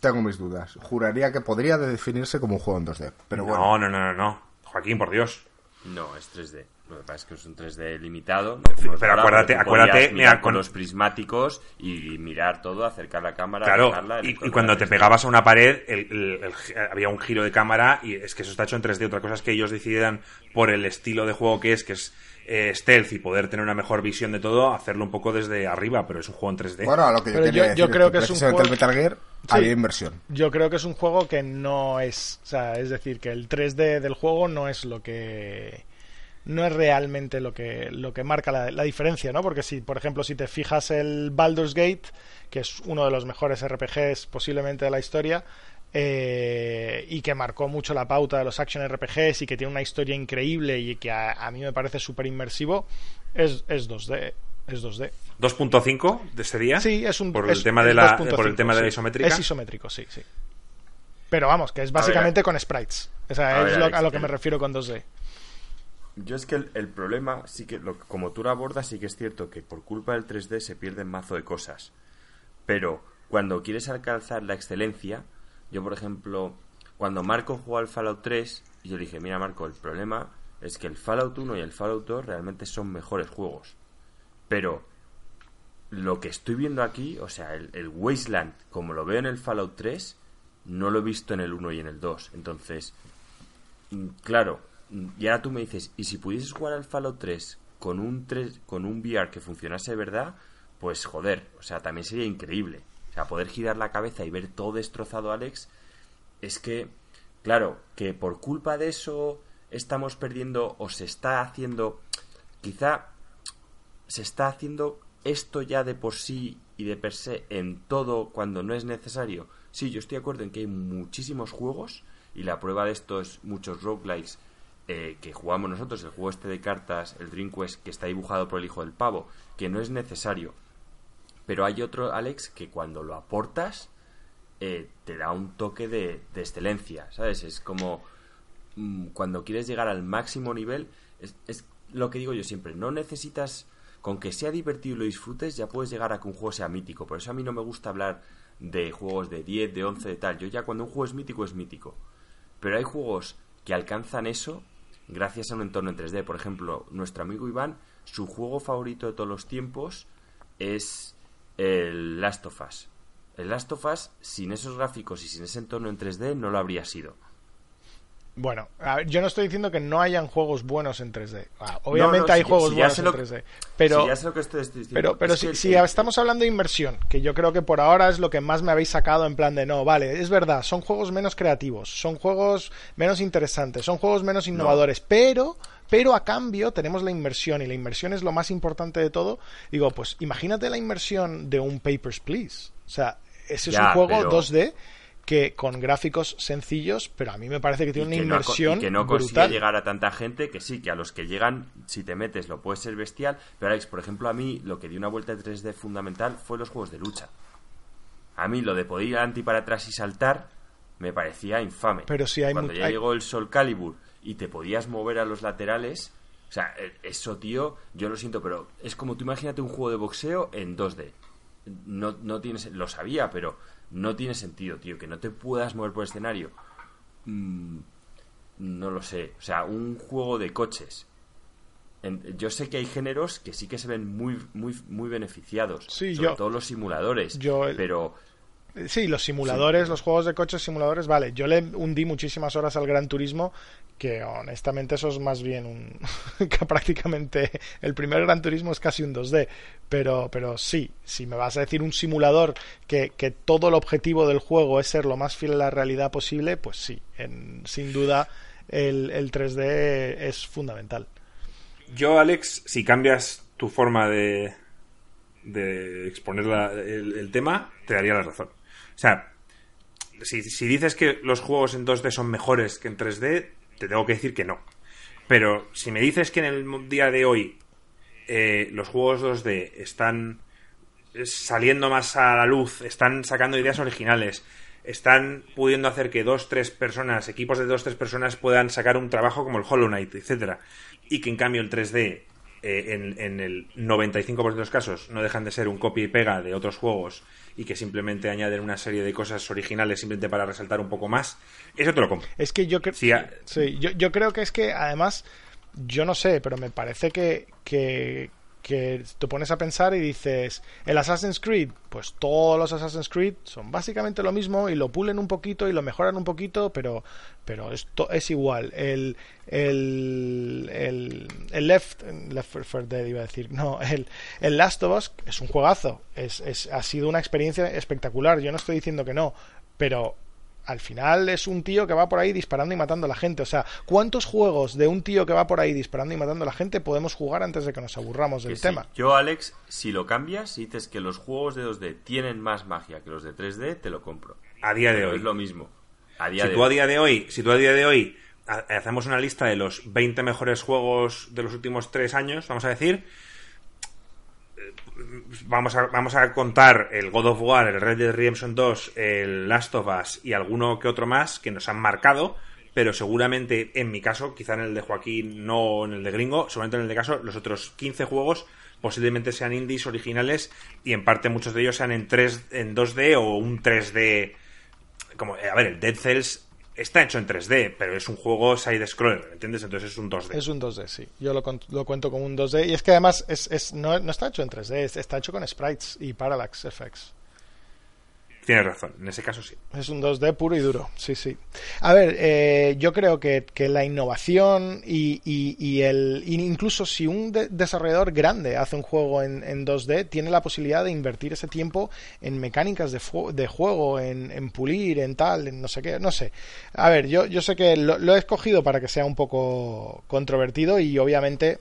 Tengo mis dudas. Juraría que podría definirse como un juego en 2D. Pero no, bueno. no, no, no, no. Joaquín, por Dios. No, es 3D. Lo que pasa es que es un 3D limitado. No pero acuérdate, acuérdate, mira, con los prismáticos y mirar todo, acercar la cámara. Claro, dejarla, y, y, cuando te pegabas a una pared, el, el, el, había un giro de cámara y es que eso está hecho en 3D. Otra cosa es que ellos decidan por el estilo de juego que es, que es eh, stealth y poder tener una mejor visión de todo, hacerlo un poco desde arriba, pero es un juego en 3D. Bueno, a lo que yo, yo, decir yo creo es que es un juego... juego... el Metal Gear sí. había inversión. Yo creo que es un juego que no es, o sea, es decir, que el 3D del juego no es lo que no es realmente lo que lo que marca la, la, diferencia, ¿no? Porque si, por ejemplo, si te fijas el Baldur's Gate, que es uno de los mejores RPGs posiblemente de la historia, eh, y que marcó mucho la pauta de los action RPGs y que tiene una historia increíble y que a, a mí me parece súper inmersivo, es, es 2D. Es 2D. 2.5 de ese día. Sí, es un por el es, tema de la por el tema sí. de la isométrica. Es isométrico, sí, sí. Pero vamos, que es básicamente ver, con sprites. O sea, a es ver, lo, Alex, a lo que me refiero con 2D. Yo es que el, el problema, sí que lo, como tú lo abordas, sí que es cierto que por culpa del 3D se pierden mazo de cosas. Pero cuando quieres alcanzar la excelencia, yo por ejemplo, cuando Marco jugó al Fallout 3, yo dije, mira Marco, el problema es que el Fallout 1 y el Fallout 2 realmente son mejores juegos. Pero lo que estoy viendo aquí, o sea, el, el Wasteland, como lo veo en el Fallout 3, no lo he visto en el 1 y en el 2. Entonces, mm, claro, mm, y ahora tú me dices, ¿y si pudieses jugar al Fallout 3 con un 3, con un VR que funcionase de verdad? Pues joder, o sea, también sería increíble. O sea, poder girar la cabeza y ver todo destrozado, Alex, es que, claro, que por culpa de eso estamos perdiendo o se está haciendo, quizá se está haciendo esto ya de por sí y de per se en todo cuando no es necesario. Sí, yo estoy de acuerdo en que hay muchísimos juegos y la prueba de esto es muchos roguelikes eh, que jugamos nosotros, el juego este de cartas, el Dream Quest, que está dibujado por el hijo del pavo, que no es necesario. Pero hay otro, Alex, que cuando lo aportas eh, te da un toque de, de excelencia, ¿sabes? Es como mm, cuando quieres llegar al máximo nivel, es, es lo que digo yo siempre, no necesitas, con que sea divertido y lo disfrutes, ya puedes llegar a que un juego sea mítico. Por eso a mí no me gusta hablar de juegos de 10, de 11, de tal. Yo ya cuando un juego es mítico, es mítico. Pero hay juegos que alcanzan eso gracias a un entorno en 3D. Por ejemplo, nuestro amigo Iván, su juego favorito de todos los tiempos es el Last of Us. El Last of Us, sin esos gráficos y sin ese entorno en 3D, no lo habría sido. Bueno, ver, yo no estoy diciendo que no hayan juegos buenos en 3D. Ah, obviamente no, no, hay juegos si buenos en 3D. Pero, pero, pero es si, que, si eh, estamos hablando de inversión, que yo creo que por ahora es lo que más me habéis sacado en plan de no, vale, es verdad, son juegos menos creativos, son juegos menos interesantes, son juegos menos innovadores, pero pero a cambio tenemos la inversión y la inversión es lo más importante de todo. Digo, pues imagínate la inversión de un Papers, Please. O sea, ese es un juego pero- 2D que con gráficos sencillos, pero a mí me parece que tiene una que no, y que no consigue llegar a tanta gente que sí, que a los que llegan, si te metes, lo puede ser bestial. Pero Alex, por ejemplo, a mí lo que dio una vuelta de 3D fundamental fue los juegos de lucha. A mí lo de poder ir adelante y para atrás y saltar me parecía infame. Pero sí hay Cuando ya hay- llegó el Sol Calibur y te podías mover a los laterales, o sea, eh, eso, tío, yo lo siento, pero es como tú imagínate un juego de boxeo en 2D. No, no tienes, lo sabía, pero no tiene sentido, tío, que no te puedas mover por el escenario. Mm, no lo sé. O sea, un juego de coches. En- yo sé que hay géneros que sí que se ven muy, muy, muy beneficiados. Sí, sobre yo- todo los simuladores. yo pero Sí, los simuladores, los juegos de coches simuladores, vale. Yo le hundí muchísimas horas al Gran Turismo, que honestamente eso es más bien un... que prácticamente el primer Gran Turismo es casi un 2D. Pero, pero sí, si me vas a decir un simulador que, que todo el objetivo del juego es ser lo más fiel a la realidad posible, pues sí, en- sin duda el, el 3D es fundamental. Yo, Alex, si cambias tu forma de, de exponer la- el, el tema, te daría la razón. O sea, si, si dices que los juegos en 2D son mejores que en 3D, te tengo que decir que no. Pero si me dices que en el día de hoy eh, los juegos 2D están saliendo más a la luz, están sacando ideas originales, están pudiendo hacer que dos, tres personas, equipos de dos, tres personas puedan sacar un trabajo como el Hollow Knight, etcétera, y que en cambio el 3D eh, en, en el 95% de los casos no dejan de ser un copia y pega de otros juegos y que simplemente añaden una serie de cosas originales simplemente para resaltar un poco más, eso te lo compro. Es que yo creo. Sí, yo, yo creo que es que además, yo no sé, pero me parece que, que, que te pones a pensar y dices, el Assassin's Creed, pues todos los Assassin's Creed son básicamente lo mismo y lo pulen un poquito y lo mejoran un poquito, pero, pero esto es igual. El, el, el, Left, Left 4 Dead iba a decir, no, el, el Last of Us es un juegazo, es, es, ha sido una experiencia espectacular, yo no estoy diciendo que no, pero al final es un tío que va por ahí disparando y matando a la gente. O sea, ¿cuántos juegos de un tío que va por ahí disparando y matando a la gente podemos jugar antes de que nos aburramos del que sí. tema? Yo, Alex, si lo cambias, si dices que los juegos de 2D tienen más magia que los de 3D, te lo compro. A día de Pero hoy. es lo mismo. A día si de tú a hoy. día de hoy, si tú a día de hoy ha- hacemos una lista de los 20 mejores juegos de los últimos tres años, vamos a decir, vamos a, vamos a contar el God of War, el Red Dead Redemption 2, el Last of Us y alguno que otro más que nos han marcado, pero seguramente en mi caso, quizá en el de Joaquín, no en el de Gringo, seguramente en el de caso, los otros 15 juegos posiblemente sean indies originales y en parte muchos de ellos sean en 3 en 2D o un 3D como a ver, el Dead Cells está hecho en 3D, pero es un juego side scroller, ¿entiendes? Entonces es un 2D. Es un 2D, sí. Yo lo, lo cuento como un 2D. Y es que además es, es- no, no está hecho en 3D, es- está hecho con sprites y parallax effects. Tienes razón, en ese caso sí. Es un 2D puro y duro, sí, sí. A ver, eh, yo creo que, que la innovación y, y- y el incluso si un de- desarrollador grande hace un juego en, en 2D, tiene la posibilidad de invertir ese tiempo en mecánicas de, de juego, en, pulir, en tal, en no sé qué, no sé. A ver, yo, yo sé que lo he escogido para que sea un poco controvertido y obviamente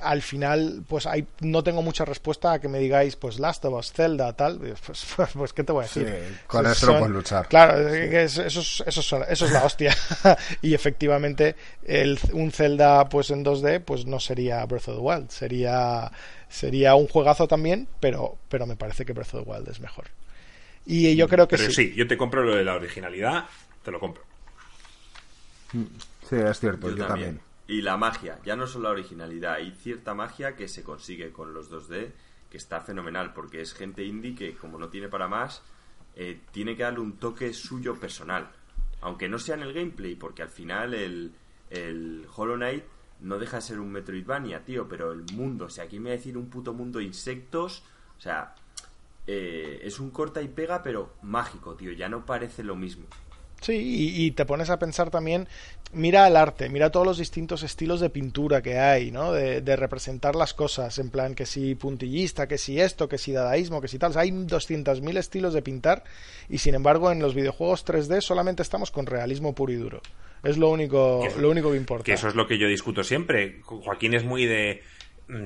al final, pues hay, no tengo mucha respuesta a que me digáis, pues Last of Us, Zelda, tal. Pues, pues, pues ¿qué te voy a decir? Sí, con eso no puedes luchar. Claro, eso, es, eso, es, eso es la hostia. y efectivamente, el, un Zelda pues en 2D, pues no sería Breath of the Wild, sería, sería un juegazo también, pero, pero me parece que Breath of the Wild es mejor. Y yo creo que pero sí. yo te compro lo de la originalidad, te lo compro. Sí, es cierto, yo, también. Y la magia, ya no solo la originalidad, hay cierta magia que se consigue con los 2D que está fenomenal, porque es gente indie que, como no tiene para más, eh, tiene que darle un toque suyo personal. Aunque no sea en el gameplay, porque al final el, el Hollow Knight no deja de ser un Metroidvania, tío, pero el mundo, o sea, aquí me voy a decir un puto mundo de insectos, o sea, eh, es un corta y pega, pero mágico, tío, ya no parece lo mismo. Sí, y, te pones a pensar también, mira el arte, mira todos los distintos estilos de pintura que hay, ¿no? De, representar las cosas, en plan que si puntillista, que si esto, que si dadaísmo, que si tal. hay 200.000 estilos de pintar y sin embargo en los videojuegos 3D solamente estamos con realismo puro y duro. Es lo único, lo único que importa. Que eso es lo que yo discuto siempre. Joaquín es muy de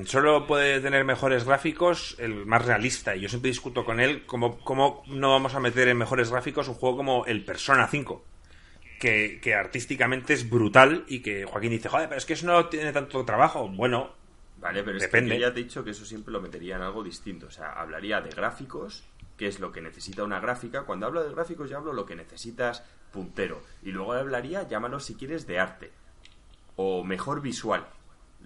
solo puede tener mejores gráficos el más realista. Y yo siempre discuto con él cómo, cómo no vamos a meter en mejores gráficos un juego como el Persona 5. Que, artísticamente es brutal y que Joaquín dice, joder, pero es que eso no tiene tanto trabajo. Bueno, vale, pero depende. es que ya te he dicho que eso siempre lo metería en algo distinto. O sea, hablaría de gráficos, que es lo que necesita una gráfica. Cuando hablo de gráficos, ya hablo lo que necesitas puntero. Y luego hablaría, llámalo si quieres, de arte. O mejor visual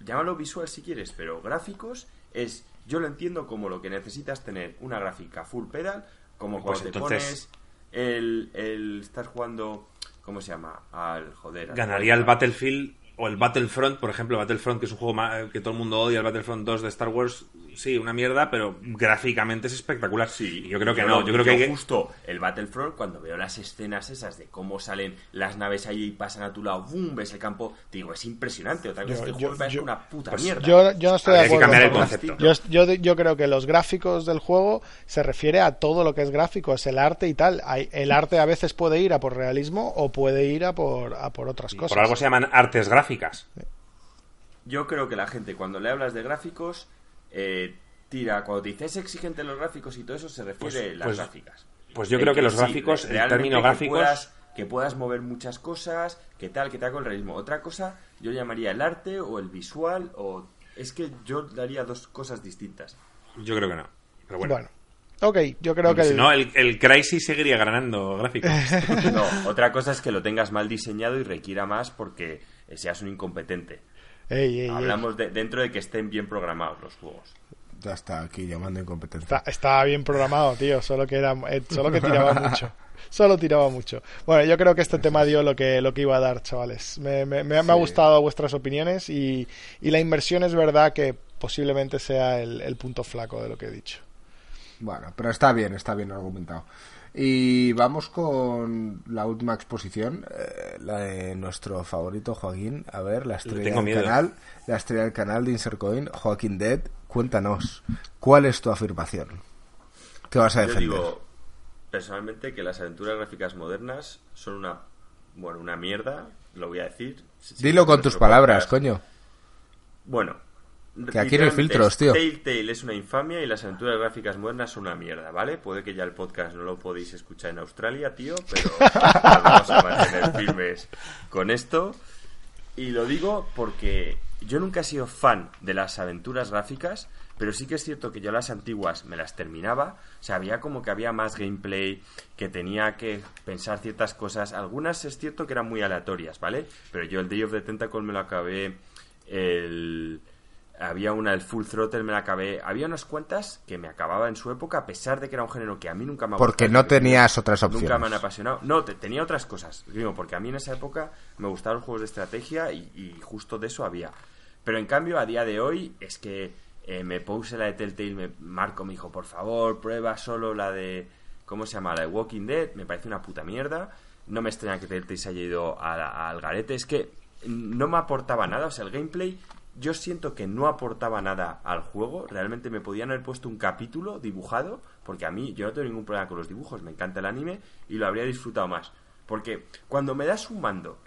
llámalo visual si quieres, pero gráficos es, yo lo entiendo como lo que necesitas tener una gráfica full pedal, como pues cuando te pones el, el estar jugando, ¿cómo se llama? Al joder. Ganaría el Battlefield o el Battlefront, por ejemplo, Battlefront, que es un juego que todo el mundo odia, el Battlefront 2 de Star Wars, sí, una mierda, pero gráficamente es espectacular. Sí, yo creo que no. Yo creo que, justo el Battlefront, cuando veo las escenas esas de cómo salen las naves ahí y pasan a tu lado, boom, ves el campo, te digo, es impresionante. Otra vez, este juego es una puta pues mierda. Yo, no estoy de acuerdo. Yo, yo, creo que los gráficos del juego se refiere a todo lo que es gráfico, es el arte y tal. El arte a veces puede ir a por realismo o puede ir a por, a por otras cosas. Por algo se llaman artes gráficas yo creo que la gente cuando le hablas de gráficos eh, tira, cuando dices exigente los gráficos y todo eso se refiere pues, a las pues, gráficas. Pues yo creo que, los gráficos, el término gráficos... Que puedas, mover muchas cosas, que tal, que tal con el realismo. Otra cosa yo llamaría el arte o el visual o... Es que yo daría dos cosas distintas. Yo creo que no. Pero bueno. Ok, yo creo que... Si no, el, el Crysis seguiría ganando gráficos. no, otra cosa es que lo tengas mal diseñado y requiera más porque seas un incompetente. Hablamos De, dentro de que estén bien programados los juegos. Ya está aquí llamando incompetente. estaba bien programado, tío, solo que era eh, solo que tiraba mucho. Solo tiraba mucho. Bueno, yo creo que este tema dio lo que, lo que iba a dar, chavales. Me, me, ha gustado vuestras opiniones y, y, la inversión es verdad que posiblemente sea el, el punto flaco de lo que he dicho. Bueno, pero está bien, está bien argumentado. Y vamos con la última exposición, eh, la de nuestro favorito Joaquín. A ver, la estrella del canal, la estrella del canal de Insercoin, Joaquín Dead. Cuéntanos, ¿cuál es tu afirmación? ¿Qué vas a defender? Yo digo, personalmente, que las aventuras gráficas modernas son una, bueno, una mierda, lo voy a decir. Dilo con tus palabras, coño. Bueno, que aquí no hay filtros, tío. Telltale es una infamia y las aventuras gráficas modernas son una mierda, ¿vale? Puede que ya el podcast no lo podéis escuchar en Australia, tío, pero vamos a mantener firmes con esto. Y lo digo porque yo nunca he sido fan de las aventuras gráficas, pero sí que es cierto que yo las antiguas me las terminaba. O sea, había como que había más gameplay, que tenía que pensar ciertas cosas. Algunas es cierto que eran muy aleatorias, ¿vale? Pero yo el Day of the Tentacle me lo acabé. El había una, el Full Throttle, me la acabé. Había unas cuantas que me acababa en su época, a pesar de que era un género que a mí nunca me ha Porque no tenías otras opciones. Nunca me han apasionado. No, tenía otras cosas. Digo, porque a mí en esa época me gustaban los juegos de estrategia y, justo de eso había. Pero en cambio, a día de hoy, es que eh, me puse la de Telltale, me, Marco me dijo, por favor, prueba solo la de. ¿Cómo se llama? La de Walking Dead. Me parece una puta mierda. No me extraña que Telltale se haya ido al garete. Es que no me aportaba nada. O sea, el gameplay yo siento que no aportaba nada al juego. Realmente me podían haber puesto un capítulo dibujado, porque a mí yo no tengo ningún problema con los dibujos, me encanta el anime y lo habría disfrutado más. Porque cuando me das un mando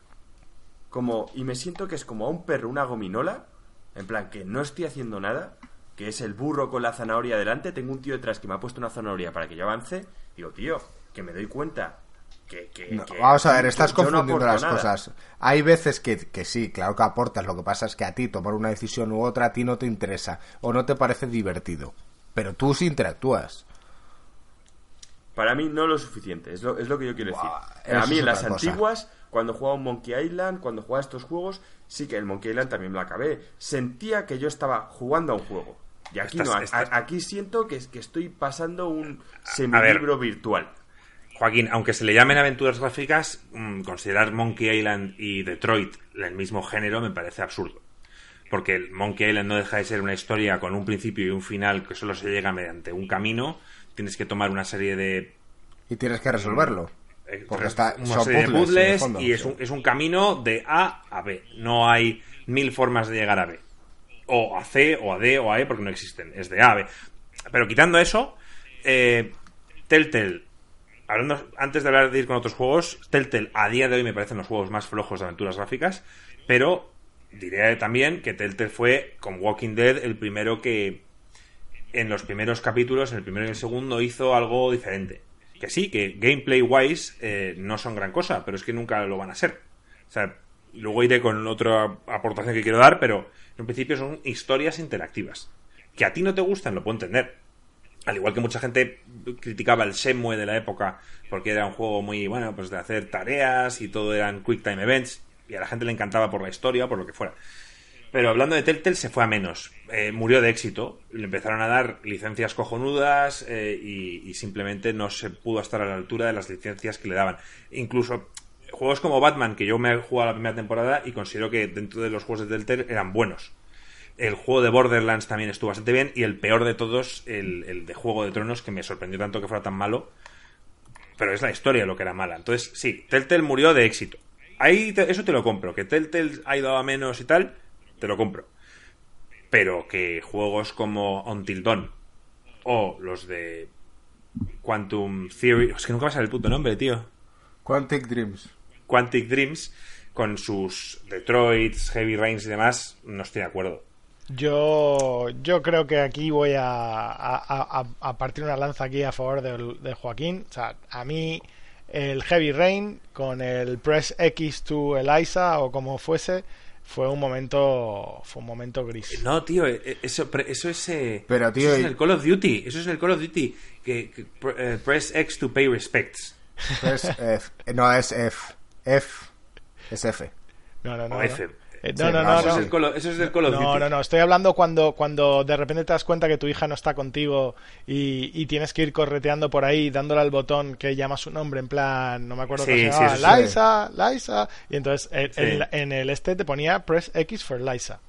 como y me siento que es como a un perro una gominola, En plan, que no estoy haciendo nada, que es el burro con la zanahoria delante, tengo un tío detrás que me ha puesto una zanahoria para que yo avance, digo, tío, que me doy cuenta que... que- No, que vamos a ver, estás no confundiendo las nada. cosas. Hay veces que, que sí, claro que aportas, lo que pasa es que a ti tomar una decisión u otra a ti no te interesa o no te parece divertido. Pero tú sí interactúas. Para mí no lo suficiente, es lo, es lo que yo quiero decir. A mí en las cosa. antiguas, cuando jugaba un Monkey Island, cuando jugaba estos juegos, sí que el Monkey Island también me lo acabé. Sentía que yo estaba jugando a un juego. Y aquí Estás- no, a- estás- a- aquí siento que, que estoy pasando un semilibro virtual. Joaquín, aunque se le llamen aventuras gráficas, mm, considerar Monkey Island y Detroit el mismo género me parece absurdo. Porque el Monkey Island no deja de ser una historia con un principio y un final que solo se llega mediante un camino. Tienes que tomar una serie de Y tienes que resolverlo. eh, Porque está, una serie de puzzles, fondo. y es un, es un camino de A a B. No hay mil formas de llegar a B. O a C, o a D, o a E, porque no existen. Es de A a B. Pero quitando eso, eh, Telltale, hablando, antes de hablar de ir con otros juegos, Telltale a día de hoy me parecen los juegos más flojos de aventuras gráficas, pero diré también que Telltale fue, con Walking Dead, el primero que en los primeros capítulos, en el primero y el segundo, hizo algo diferente. Que sí, que gameplay wise eh, no son gran cosa, pero es que nunca lo van a ser. O sea, luego iré con otra aportación que quiero dar, pero en principio son historias interactivas. Que a ti no te gustan, lo puedo entender. Al igual que mucha gente criticaba el Shenmue de la época porque era un juego muy, bueno, pues de hacer tareas y todo eran quick time events y a la gente le encantaba por la historia o por lo que fuera. Pero hablando de Telltale, se fue a menos. Eh, murió de éxito. Le empezaron a dar licencias cojonudas eh, y, y simplemente no se pudo estar a la altura de las licencias que le daban. Incluso juegos como Batman, que yo me he jugado la primera temporada y considero que dentro de los juegos de Telltale eran buenos. El juego de Borderlands también estuvo bastante bien y el peor de todos, el, el de Juego de Tronos, que me sorprendió tanto que fuera tan malo. Pero es la historia lo que era mala. Entonces, sí, Telltale murió de éxito. Ahí te- eso te lo compro. Que Telltale ha ido a menos y tal, te lo compro. Pero que juegos como Until Dawn o los de Quantum Theory... Es que nunca me sale el puto nombre, tío. Quantic Dreams. Quantic Dreams, con sus Detroits, Heavy Rains y demás, no estoy de acuerdo. Yo, yo creo que aquí voy a, a- a- a partir una lanza aquí a favor del- de, Joaquín. O sea, a mí el Heavy Rain con el Press X to Eliza o como fuese fue un momento fue un momento gris. No, tío, eh, eh, eso, eso es. eh, Pero, tío, eso es y- el Call of Duty. Eso es en el Call of Duty. Que, que, eh, press X to pay respects. Es F. Eh, No, es F. F. Es F. No, no, no. O no. Sí, no, no, no, no, eso, no. Es el Call of, eso es del Call of No, Duty. no, no, estoy hablando cuando, cuando de repente te das cuenta que tu hija no está contigo y, y tienes que ir correteando por ahí dándole al botón que llama su nombre en plan, no me acuerdo Sí, cómo se llamaba, sí. Liza, Liza, y entonces en el este te ponía press X for Liza.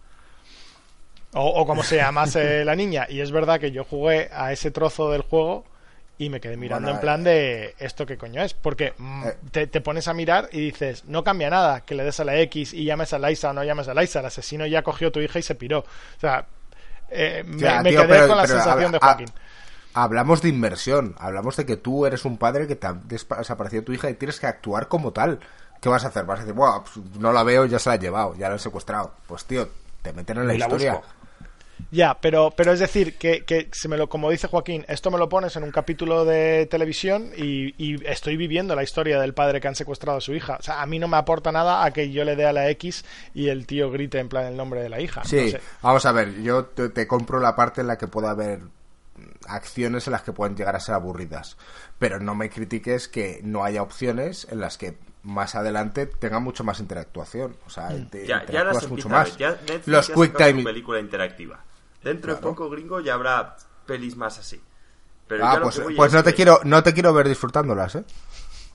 O, o como se llamase la niña. Y es verdad que yo jugué a ese trozo del juego y me quedé mirando Bueno, en plan de esto qué coño es. Porque mm, Eh. te, te pones a mirar y dices, no cambia nada que le des a la X y llames a Liza o no llames a Liza. El asesino ya cogió a tu hija y se piró. O sea, eh, me, Ya, me tío, quedé pero- con la pero, sensación de a- Joaquín. Hablamos de inversión. Hablamos de que tú eres un padre que te ha desaparecido tu hija y tienes que actuar como tal. ¿Qué vas a hacer? Vas a decir, Buah, pues, no la veo, ya se la he llevado, ya la he secuestrado. Pues tío, te meten en la Y historia. busco. Ya, pero, pero es decir, que, que se me lo, como dice Joaquín, esto me lo pones en un capítulo de televisión y, y estoy viviendo la historia del padre que han secuestrado a su hija. O sea, a mí no me aporta nada a que yo le dé a la X y el tío grite en plan el nombre de la hija. Sí, No sé. vamos a ver, yo te, te compro la parte en la que pueda haber acciones en las que pueden llegar a ser aburridas. Pero no me critiques que no haya opciones en las que más adelante tenga mucho más interactuación. O sea, te Ya, ya las mucho empieza a ver. más. Ya Netflix Los ya quick time. película interactiva. Dentro de Claro. poco, gringo, ya habrá pelis más así. Pero Ah, pues, pues es no te que quiero no te quiero ver disfrutándolas, ¿eh?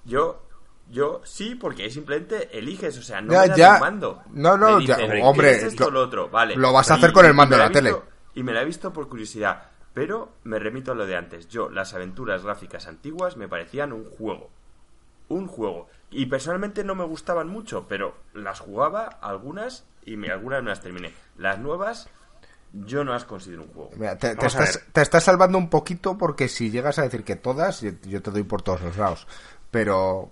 Yo, yo sí, porque simplemente eliges, o sea, no Ya, me ya. mando. No, no, Me ya, dicen, ¿qué hombre, es esto lo- lo otro? Vale. lo vas a Y- hacer con el mando de la visto- tele. Y me la he visto por curiosidad. Pero me remito a lo de antes. Yo, las aventuras gráficas antiguas me parecían un juego. Un juego. Y personalmente no me gustaban mucho, pero las jugaba algunas y me, algunas me las terminé. Las nuevas, yo no las considero un juego. Mira, te, estás, ver. te estás salvando un poquito porque si llegas a decir que todas, yo, yo te doy por todos los lados. Pero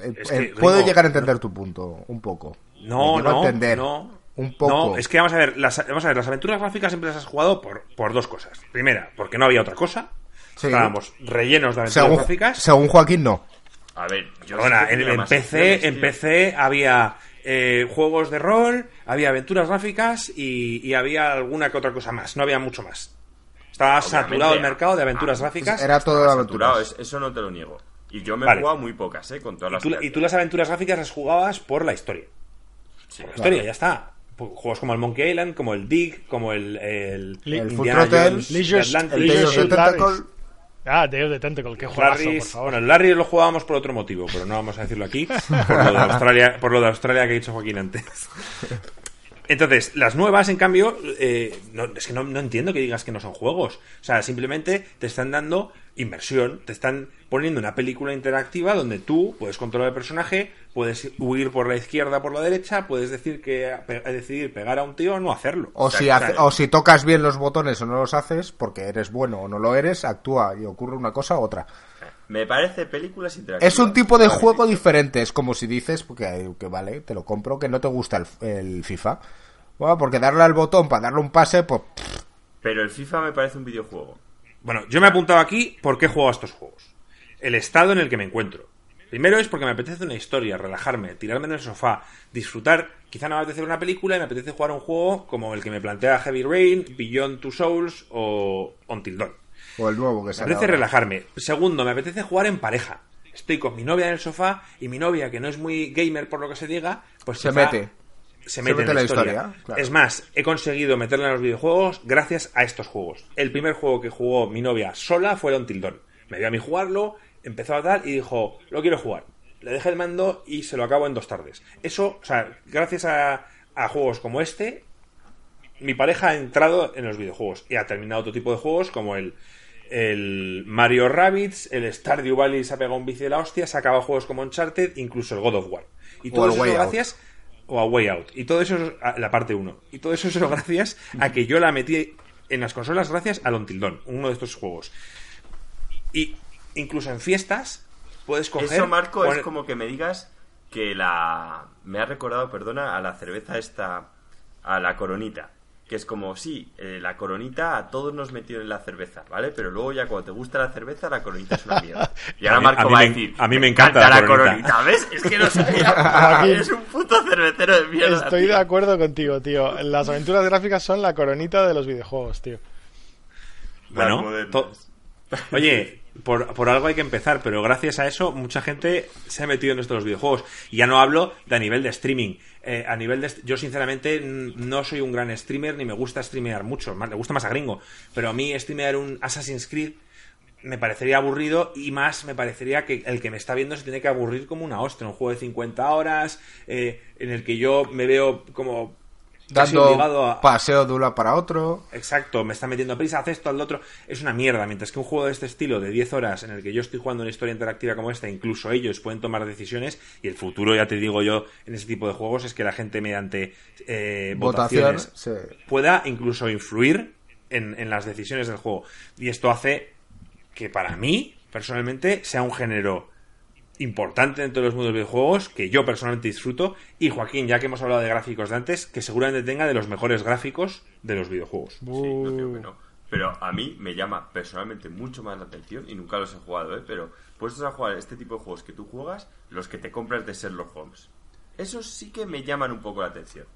eh, Es eh, puedo Ringo, llegar a entender tu punto, un poco. No, no, entender. no, Un poco. No, es que vamos a ver, las, vamos a ver, las aventuras gráficas siempre las has jugado por, por dos cosas. Primera, porque no había otra cosa. Sí. Estábamos rellenos de aventuras según, gráficas. según Joaquín, no. A ver, yo que en, en PC, en. PC había eh, juegos de rol, había aventuras gráficas y, y había alguna que otra cosa más. No había mucho más. Estaba Obviamente. saturado el mercado de aventuras Ah, gráficas. Era todo de Saturado, aventuras. es- eso no te lo niego. Y yo me Vale. he jugado muy pocas, ¿eh? Con todas y, las tú, y tú las aventuras gráficas las jugabas por la historia. Sí, Por la claro. historia, ya está. Pues Juegos como el Monkey Island, como el Dig, como el, el, El Full Indiana Jones Leisure- Atlantis, El Leisure Ah, Day of the Tentacle, qué juegazo, por favor. bueno, el Larry lo jugábamos por otro motivo, pero no vamos a decirlo aquí, por lo de Australia, por lo de Australia que ha dicho Joaquín antes. Entonces, las nuevas, en cambio, eh, no- es que no, no entiendo que digas que no son juegos. O sea, simplemente te están dando inmersión, te están poniendo una película interactiva donde tú puedes controlar el personaje, puedes huir por la izquierda, por la derecha, puedes decir que pe- decidir pegar a un tío o no hacerlo. O, sea, si hace- o si tocas bien los botones o no los haces, porque eres bueno o no lo eres, actúa y ocurre una cosa u otra. Me parece películas interactivas. Es un tipo de juego diferente. Es como si dices, porque que vale, te lo compro, que no te gusta el, el FIFA. Bueno, porque darle al botón para darle un pase, pues Pero el FIFA me parece un videojuego. Bueno, yo me he apuntado aquí por qué juego a estos juegos. El estado en el que me encuentro. Primero es porque me apetece una historia, relajarme, tirarme en el sofá, disfrutar. Quizá no me apetece ver una película y me apetece jugar un juego como el que me plantea Heavy Rain, Beyond Two Souls o Until Dawn. O el nuevo que Me sale. apetece ahora. relajarme. Segundo, me apetece jugar en pareja. Estoy con mi novia en el sofá y mi novia, que no es muy gamer por lo que se diga, pues Se mete. Se mete, mete en la historia. historia, claro. Es más, he conseguido meterla en los videojuegos gracias a estos juegos. El primer juego que jugó mi novia sola fue el Until Dawn. Me vio a mí jugarlo, empezó a dar y dijo, lo quiero jugar. Le dejé el mando y se lo acabo en dos tardes. Eso, o sea, gracias a, a juegos como este, mi pareja ha entrado en los videojuegos y ha terminado otro tipo de juegos como el, el Mario Rabbids, el Stardew Valley se ha pegado un bici de la hostia, se ha acabado juegos como Uncharted, incluso el God of War. Y O todo el eso Way es Out. gracias o a Way Out. Y todo eso es a- la parte 1. Y todo eso es gracias a que yo la metí en las consolas gracias al Until Dawn, uno de estos juegos. Y incluso en fiestas puedes coger Eso, Marco, poner- es como que me digas que la... Me ha recordado, perdona, a la cerveza esta, a la coronita. Que es como, sí, eh, la coronita a todos nos metieron en la cerveza, ¿vale? Pero luego ya cuando te gusta la cerveza, la coronita es una mierda. Y ahora A mí- Marco a mí va a me- decir, a mí me encanta la coronita". ¿ves? Es que no sabía. Eres un puto cervecero de mierda. Estoy de tío. acuerdo contigo, tío. Las aventuras gráficas son la coronita de los videojuegos, tío. Bueno, to- Oye, por, por algo hay que empezar, pero gracias a eso mucha gente se ha metido en esto de los videojuegos. Y ya no hablo de a nivel de streaming. Eh, a nivel de... Yo sinceramente no soy un gran streamer ni me gusta streamear mucho. más- Le gusta más a gringo. Pero a mí streamear un Assassin's Creed me parecería aburrido y más me parecería que el que me está viendo se tiene que aburrir como una ostra. Un juego de 50 horas eh, en el que yo me veo como... Dando a, paseo de una para otro. Exacto, me está metiendo prisa, haz esto, lo otro. Es una mierda. Mientras que un juego de este estilo, de 10 horas, en el que yo estoy jugando una historia interactiva como esta, incluso ellos pueden tomar decisiones, y el futuro, ya te digo yo, en ese tipo de juegos, es que la gente mediante eh, Votación. votaciones sí. pueda incluso influir en, en las decisiones del juego. Y esto hace que para mí, personalmente, sea un género importante dentro de los mundos de videojuegos que yo personalmente disfruto y Joaquín, ya que hemos hablado de gráficos de antes, que seguramente tenga de los mejores gráficos de los videojuegos. Sí, no digo que no. Pero a mí me llama personalmente mucho más la atención y nunca los he jugado, ¿eh? Pero puestos a jugar este tipo de juegos que tú juegas, los que te compras de Sherlock Holmes. Esos sí que me llaman un poco la atención.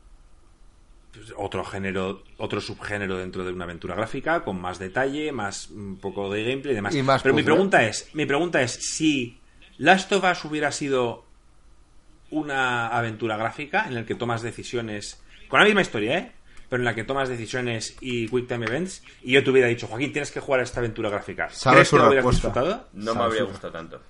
Pues, otro género, otro subgénero dentro de una aventura gráfica con más detalle, más un poco de gameplay y demás. Y más Pero mi pregunta es, mi pregunta es si Last of Us hubiera sido una aventura gráfica en la que tomas decisiones con la misma historia, ¿eh? Pero en la que tomas decisiones y quick time events y yo te hubiera dicho, Joaquín, tienes que jugar a esta aventura gráfica. Sabes ¿Crees su que lo hubieras respuesta. disfrutado? No me habría gustado tanto.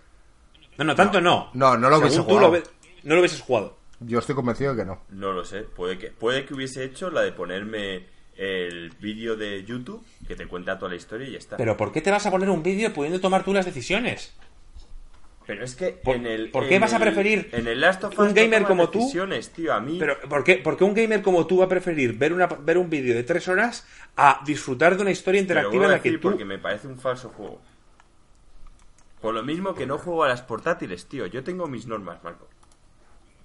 No, no, tanto no. No, no lo hubiese jugado. ve- no lo hubieses jugado. Yo estoy convencido de que no. No lo sé. Puede que, puede que hubiese hecho la de ponerme el vídeo de YouTube que te cuenta toda la historia y ya está. Pero ¿por qué te vas a poner un vídeo pudiendo tomar tú las decisiones? Pero es que ¿Por- en el. por qué en vas a el- preferir En el Last of un Us no gamer como tú? tío. A mí. Pero ¿por qué, por qué un gamer como tú va a preferir ver, una, ver un vídeo de tres horas a disfrutar de una historia Pero interactiva en a la que tú... porque me parece un falso juego. Por lo mismo que no juego a las portátiles, tío. Yo tengo mis normas, Marco.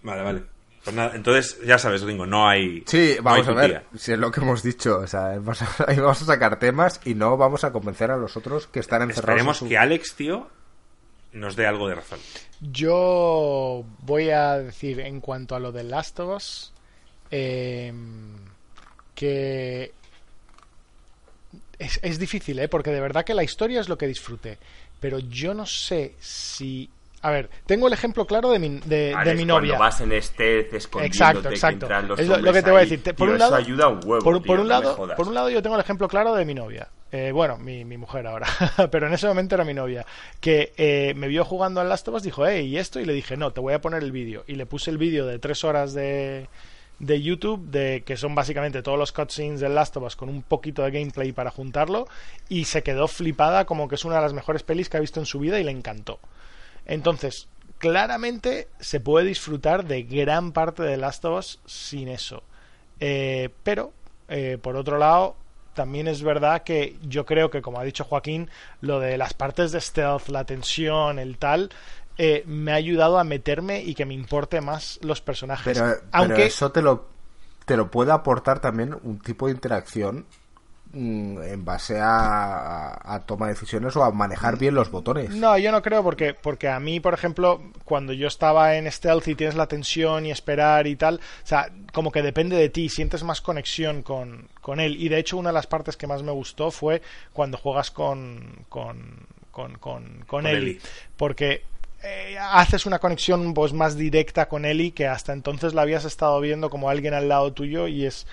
Vale, vale. Pues nada, entonces, ya sabes, Ringo, no hay. Sí, no vamos hay a ver, tutía. si es lo que hemos dicho, o sea, vamos a, ahí vamos a sacar temas y no vamos a convencer a los otros que están encerrados. en Esperemos su- que Alex, tío, nos dé algo de razón. Yo voy a decir en cuanto a lo de Last of Us eh, que es, es difícil, ¿eh? porque de verdad que la historia es lo que disfruté, pero yo no sé si... A ver, tengo el ejemplo claro de mi, de, de mi novia. Cuando vas en stealth escondiéndote Exacto, exacto. los Es lo, lo que te voy a decir. Te- tío, por un eso lado, ayuda un huevo, por, tío, por un no lado, por un lado yo tengo el ejemplo claro de mi novia. Eh, bueno, mi, mi mujer ahora, pero en ese momento era mi novia, que eh, me vio jugando al Last of Us, dijo, hey, ¿y esto? Y le dije, no, te voy a poner el vídeo. Y le puse el vídeo de tres horas de, de YouTube, de que son básicamente todos los cutscenes del Last of Us con un poquito de gameplay para juntarlo, y se quedó flipada como que es una de las mejores pelis que ha visto en su vida y le encantó. Entonces, claramente se puede disfrutar de gran parte de Last of Us sin eso. Eh, pero, eh, por otro lado, también es verdad que yo creo que, como ha dicho Joaquín, lo de las partes de stealth, la tensión, el tal, eh, me ha ayudado a meterme y que me importe más los personajes. Pero, pero Aunque eso te lo, te lo puede aportar también un tipo de interacción en base a, a- toma de decisiones o a manejar bien los botones. No, yo no creo porque, porque a mí, por ejemplo, cuando yo estaba en stealth y tienes la tensión y esperar y tal, o sea, como que depende de ti, sientes más conexión con, con él. Y de hecho, una de las partes que más me gustó fue cuando juegas con, con, con, con, con Ellie. Ellie. Porque eh, haces una conexión pues, más directa con Ellie que hasta entonces la habías estado viendo como alguien al lado tuyo y es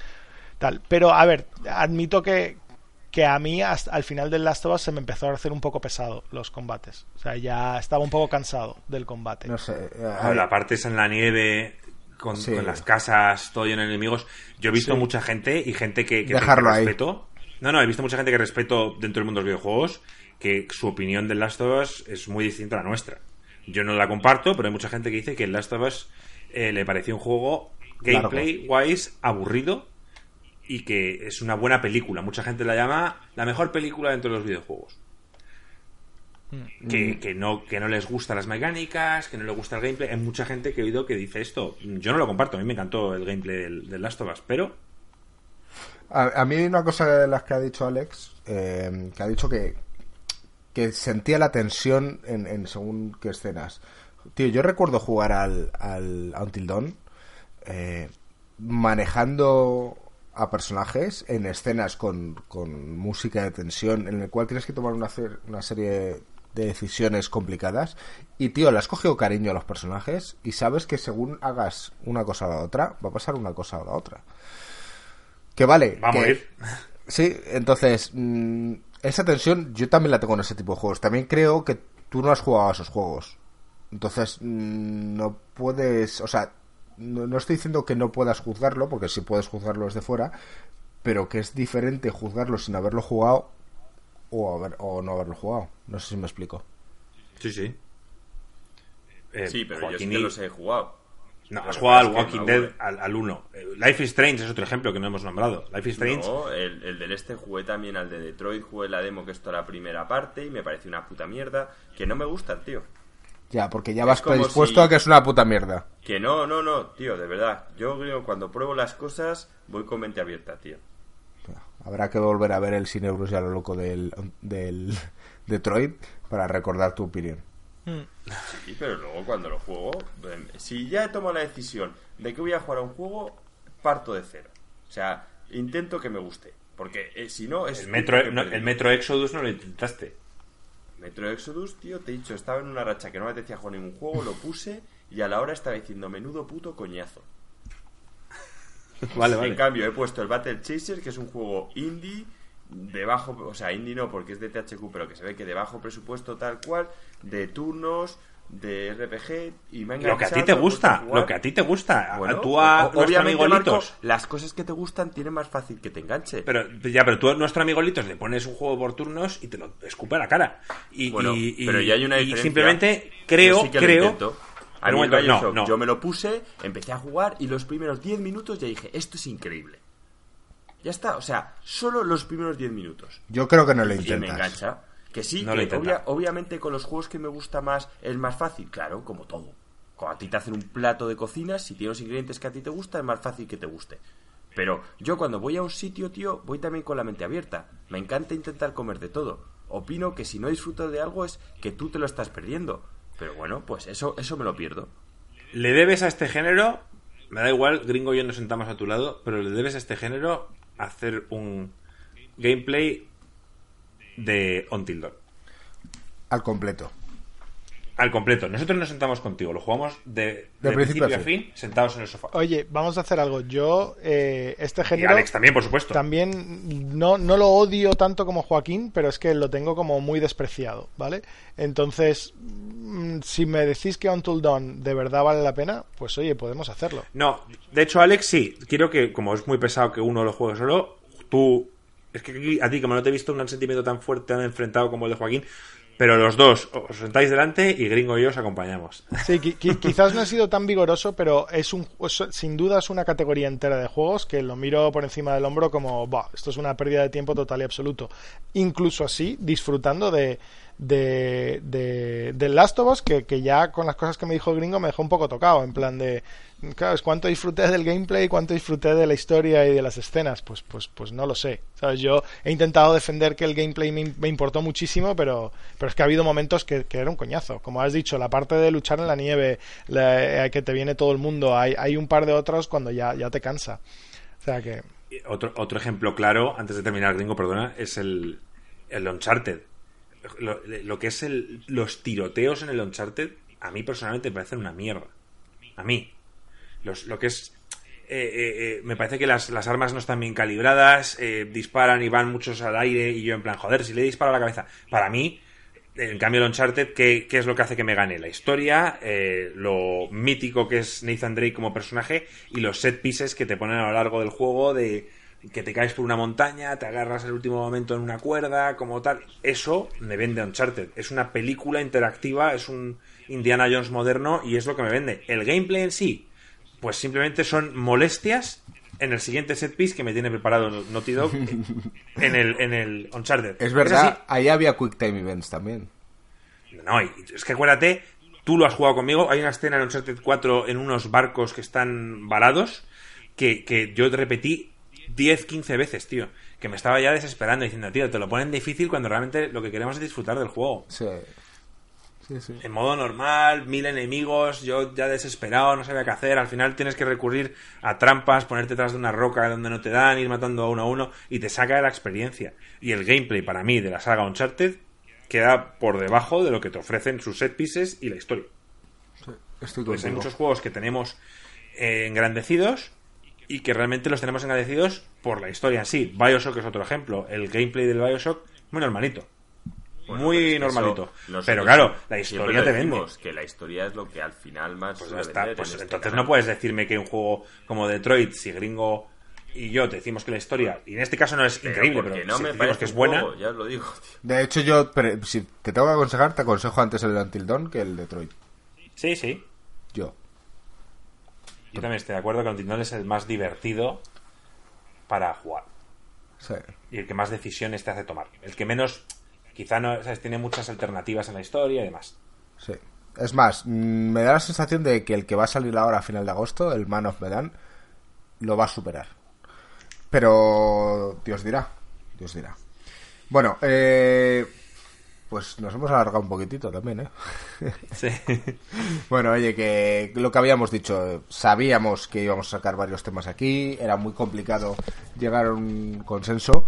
tal. Pero a ver, admito que, que a mí hasta al final del Last of Us se me empezó a hacer un poco pesado los combates. O sea, ya estaba un poco cansado del combate. No sé. eh, Ah, La parte es en la nieve, con, Sí. con las casas, todo lleno de enemigos. Yo he visto Sí. mucha gente y gente que, que, Dejarlo que ahí. respeto. No, no, he visto mucha gente que respeto dentro del mundo de los videojuegos que su opinión del Last of Us es muy distinta a la nuestra. Yo no la comparto, pero hay mucha gente que dice que el Last of Us eh, le pareció un juego gameplay-wise aburrido y que es una buena película. Mucha gente la llama la mejor película dentro de los videojuegos. Mm. Que, que no, que no les gustan las mecánicas, que no les gusta el gameplay. Hay mucha gente que he oído que dice esto. Yo no lo comparto, a mí me encantó el gameplay del, del Last of Us, pero A, a mí una cosa de las que ha dicho Alex, eh, que ha dicho que, que sentía la tensión en, en según qué escenas. Tío, yo recuerdo jugar al, al Until Dawn eh, manejando a personajes en escenas con, con música de tensión, en el cual tienes que tomar una, una serie de decisiones complicadas. Y tío, le has cogido cariño a los personajes y sabes que según hagas una cosa o la otra, va a pasar una cosa o la otra. Que vale. va a que- morir. Sí, entonces, mm, esa tensión yo también la tengo en ese tipo de juegos. También creo que tú no has jugado a esos juegos. Entonces, mm, no puedes, o sea, no, no estoy diciendo que no puedas juzgarlo, porque sí puedes juzgarlo desde fuera, pero que es diferente juzgarlo sin haberlo jugado o, haber, o no haberlo jugado. No sé si me explico. Sí, sí. Eh, Sí, pero yo sí que y- los he jugado. No, has jugado al Walking Dead al, al 1. Eh, Life is Strange es otro ejemplo que no hemos nombrado. Life is Strange. No, el, el del este jugué también al de Detroit, jugué la demo que es toda la primera parte y me pareció una puta mierda. Que no me gusta, tío. Ya, porque ya vas predispuesto si- a que es una puta mierda. Que no, no, no, tío, de verdad. Yo creo que cuando pruebo las cosas voy con mente abierta, tío. Habrá que volver a ver el cine Bruce a lo loco del, del Detroit para recordar tu opinión. Mm. Sí, pero luego cuando lo juego, em, si ya he tomado la decisión de que voy a jugar a un juego, parto de cero. O sea, intento que me guste. Porque eh, si no, es. El Metro, no, el Metro Exodus no lo intentaste. Metro Exodus, tío, te he dicho, estaba en una racha que no me apetecía jugar ningún juego, lo puse y a la hora estaba diciendo menudo puto coñazo. Vale, vale. En cambio, he puesto el Battle Chaser, que es un juego indie, de bajo, o sea, indie no porque es de THQ, pero que se ve que de bajo presupuesto tal cual, de turnos, de RPG, y me ha Lo que a ti te gusta, lo que a ti te gusta. Bueno, tú a o- nuestro amigo Marco, Litos. las cosas que te gustan tienen más fácil que te enganche. Pero, ya, pero tú a nuestro amigo Litos le pones un juego por turnos y te lo escupe a la cara. Y, Bueno, y- y- pero ya hay una y simplemente creo, sí que creo. A mí momento, no, no. yo me lo puse, empecé a jugar y los primeros 10 minutos ya dije, esto es increíble. Ya está, o sea, solo los primeros 10 minutos. Yo creo que no lo Y me intentas. engancha. Que sí, No que obvia- obviamente con los juegos que me gusta más es más fácil, claro, como todo. Cuando a ti te hacen un plato de cocina, si tienes los ingredientes que a ti te gusta, es más fácil que te guste. Pero yo cuando voy a un sitio, tío, voy también con la mente abierta. Me encanta intentar comer de todo. Opino que si no disfruto de algo es que tú te lo estás perdiendo. Pero bueno, pues eso, eso me lo pierdo. Le debes a este género, me da igual, gringo y yo nos sentamos a tu lado, pero le debes a este género hacer un gameplay de Until Dawn. Al completo. Al completo. Nosotros nos sentamos contigo, lo jugamos de, De de principio principio, a fin, sentados en el sofá. Oye, vamos a hacer algo. Yo, eh, este Y género. Alex también, por supuesto. También no, no lo odio tanto como Joaquín, pero es que lo tengo como muy despreciado, ¿vale? Entonces, mm, si me decís que Until Dawn de verdad vale la pena, pues oye, podemos hacerlo. No, de hecho, Alex, sí. Quiero que, como es muy pesado que uno lo juegue solo, tú. Es que aquí, a ti, como no te he visto un sentimiento tan fuerte, tan enfrentado como el de Joaquín, pero los dos os sentáis delante y Gringo y yo os acompañamos. Sí, qui- qui- quizás no he sido tan vigoroso, pero es un sin duda es una categoría entera de juegos que lo miro por encima del hombro como, "Buah, esto es una pérdida de tiempo total y absoluto. Incluso así, disfrutando de de, de, del Last of Us, que, que ya con las cosas que me dijo el gringo me dejó un poco tocado, en plan de, claro, es cuánto disfruté del gameplay, cuánto disfruté de la historia y de las escenas, pues, pues, pues no lo sé. ¿Sabes? Yo he intentado defender que el gameplay me, importó muchísimo, pero, pero es que ha habido momentos que, que era un coñazo. Como has dicho, la parte de luchar en la nieve, la- eh, que te viene todo el mundo, hay, hay un par de otros cuando ya, ya te cansa. O sea que... Otro, otro ejemplo claro, antes de terminar, Gringo, perdona, es el, el Uncharted. Lo, que es el, los tiroteos en el Uncharted, a mí personalmente me parecen una mierda. A mí. Lo que es. eh, eh, eh, me parece que las, las armas no están bien calibradas, eh, disparan y van muchos al aire, y yo en plan, joder, si le disparo a la cabeza. Para mí, en cambio, el Uncharted, ¿qué, qué es lo que hace que me gane? La historia, lo mítico que es Nathan Drake como personaje y los set pieces que te ponen a lo largo del juego de que te caes por una montaña, te agarras el último momento en una cuerda, como tal. Eso me vende Uncharted. Es una película interactiva, es un Indiana Jones moderno y es lo que me vende. El gameplay en sí, pues simplemente son molestias en el siguiente set piece que me tiene preparado Naughty Dog en el, en el Uncharted. Es verdad, ahí había Quick Time Events también. No, es que acuérdate, tú lo has jugado conmigo. Hay una escena en Uncharted 4 en unos barcos que están varados que, que yo repetí 10, 15 veces, tío. Que me estaba ya desesperando diciendo, tío, te lo ponen difícil cuando realmente lo que queremos es disfrutar del juego. Sí. Sí, sí. En modo normal, mil enemigos, yo ya desesperado, no sabía qué hacer. Al final tienes que recurrir a trampas, ponerte detrás de una roca donde no te dan, ir matando a uno a uno y te saca de la experiencia. Y el gameplay para mí de la saga Uncharted queda por debajo de lo que te ofrecen sus set pieces y la historia. Estoy Pues hay muchos juegos que tenemos eh, engrandecidos y que realmente los tenemos engrandecidos por la historia en sí. Bioshock es otro ejemplo. El gameplay del Bioshock, muy normalito. Bueno, muy pero es que normalito. eso Pero claro, la historia te vende. Que la historia es lo que al final más Pues está. Pues en este entonces no puedes decirme que un juego como Detroit, si Gringo y yo te decimos que la historia, y en este caso no es Pero increíble, porque pero no si me decimos que es buena, juego, ya os lo digo, tío. De hecho, yo, pre- si te tengo que aconsejar, te aconsejo antes el Until Dawn que el Detroit. sí, sí. Yo. Yo también estoy de acuerdo que el Tindón es el más divertido para jugar. Sí. y el que más decisiones te hace tomar. El que menos, quizá no, ¿sabes? tiene muchas alternativas en la historia y demás. Sí. Es más, mm, me da la sensación de que el que va a salir ahora a final de agosto, el Man of Medan, lo va a superar. Pero Dios dirá, Dios dirá. Bueno, eh, pues nos hemos alargado un poquitito también, ¿eh? Sí. Bueno, oye, que lo que habíamos dicho, sabíamos que íbamos a sacar varios temas aquí, era muy complicado llegar a un consenso,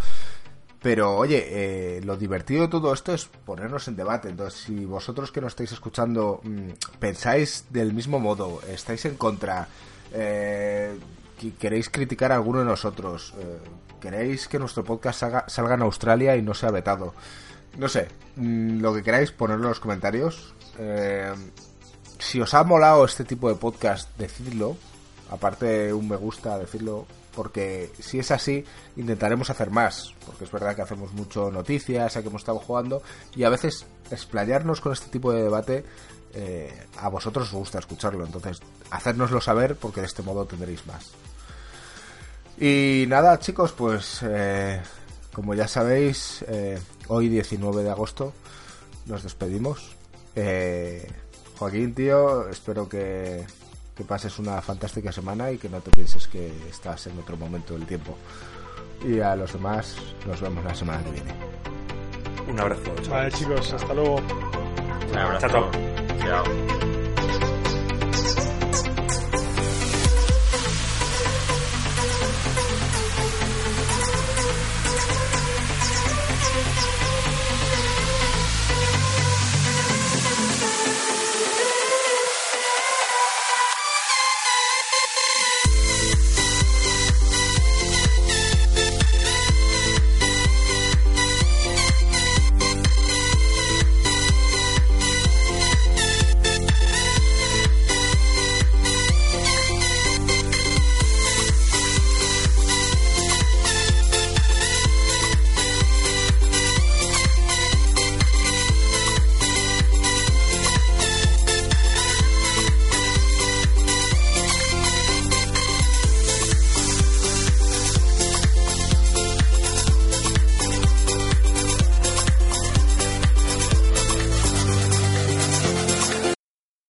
pero oye, eh, lo divertido de todo esto es ponernos en debate. Entonces, si vosotros que nos estáis escuchando mm, pensáis del mismo modo, estáis en contra, eh, que queréis criticar a alguno de nosotros, eh, queréis que nuestro podcast salga, salga en Australia y no sea vetado, no sé, mm, lo que queráis, ponerlo en los comentarios. Eh, si os ha molado este tipo de podcast, decidlo. Aparte un me gusta, decirlo. Porque si es así, intentaremos hacer más. Porque es verdad que hacemos mucho noticias, a que hemos estado jugando. Y a veces explayarnos con este tipo de debate, eh, a vosotros os gusta escucharlo. Entonces, hacérnoslo saber porque de este modo tendréis más. Y nada, chicos, pues eh, como ya sabéis, eh, hoy 19 de agosto nos despedimos. Eh, Joaquín, tío, espero que, que pases una fantástica semana y que no te pienses que estás en otro momento del tiempo. Y a los demás nos vemos la semana que viene. Un abrazo. Vale, chicos, hasta luego. Un abrazo. Chao, Chao.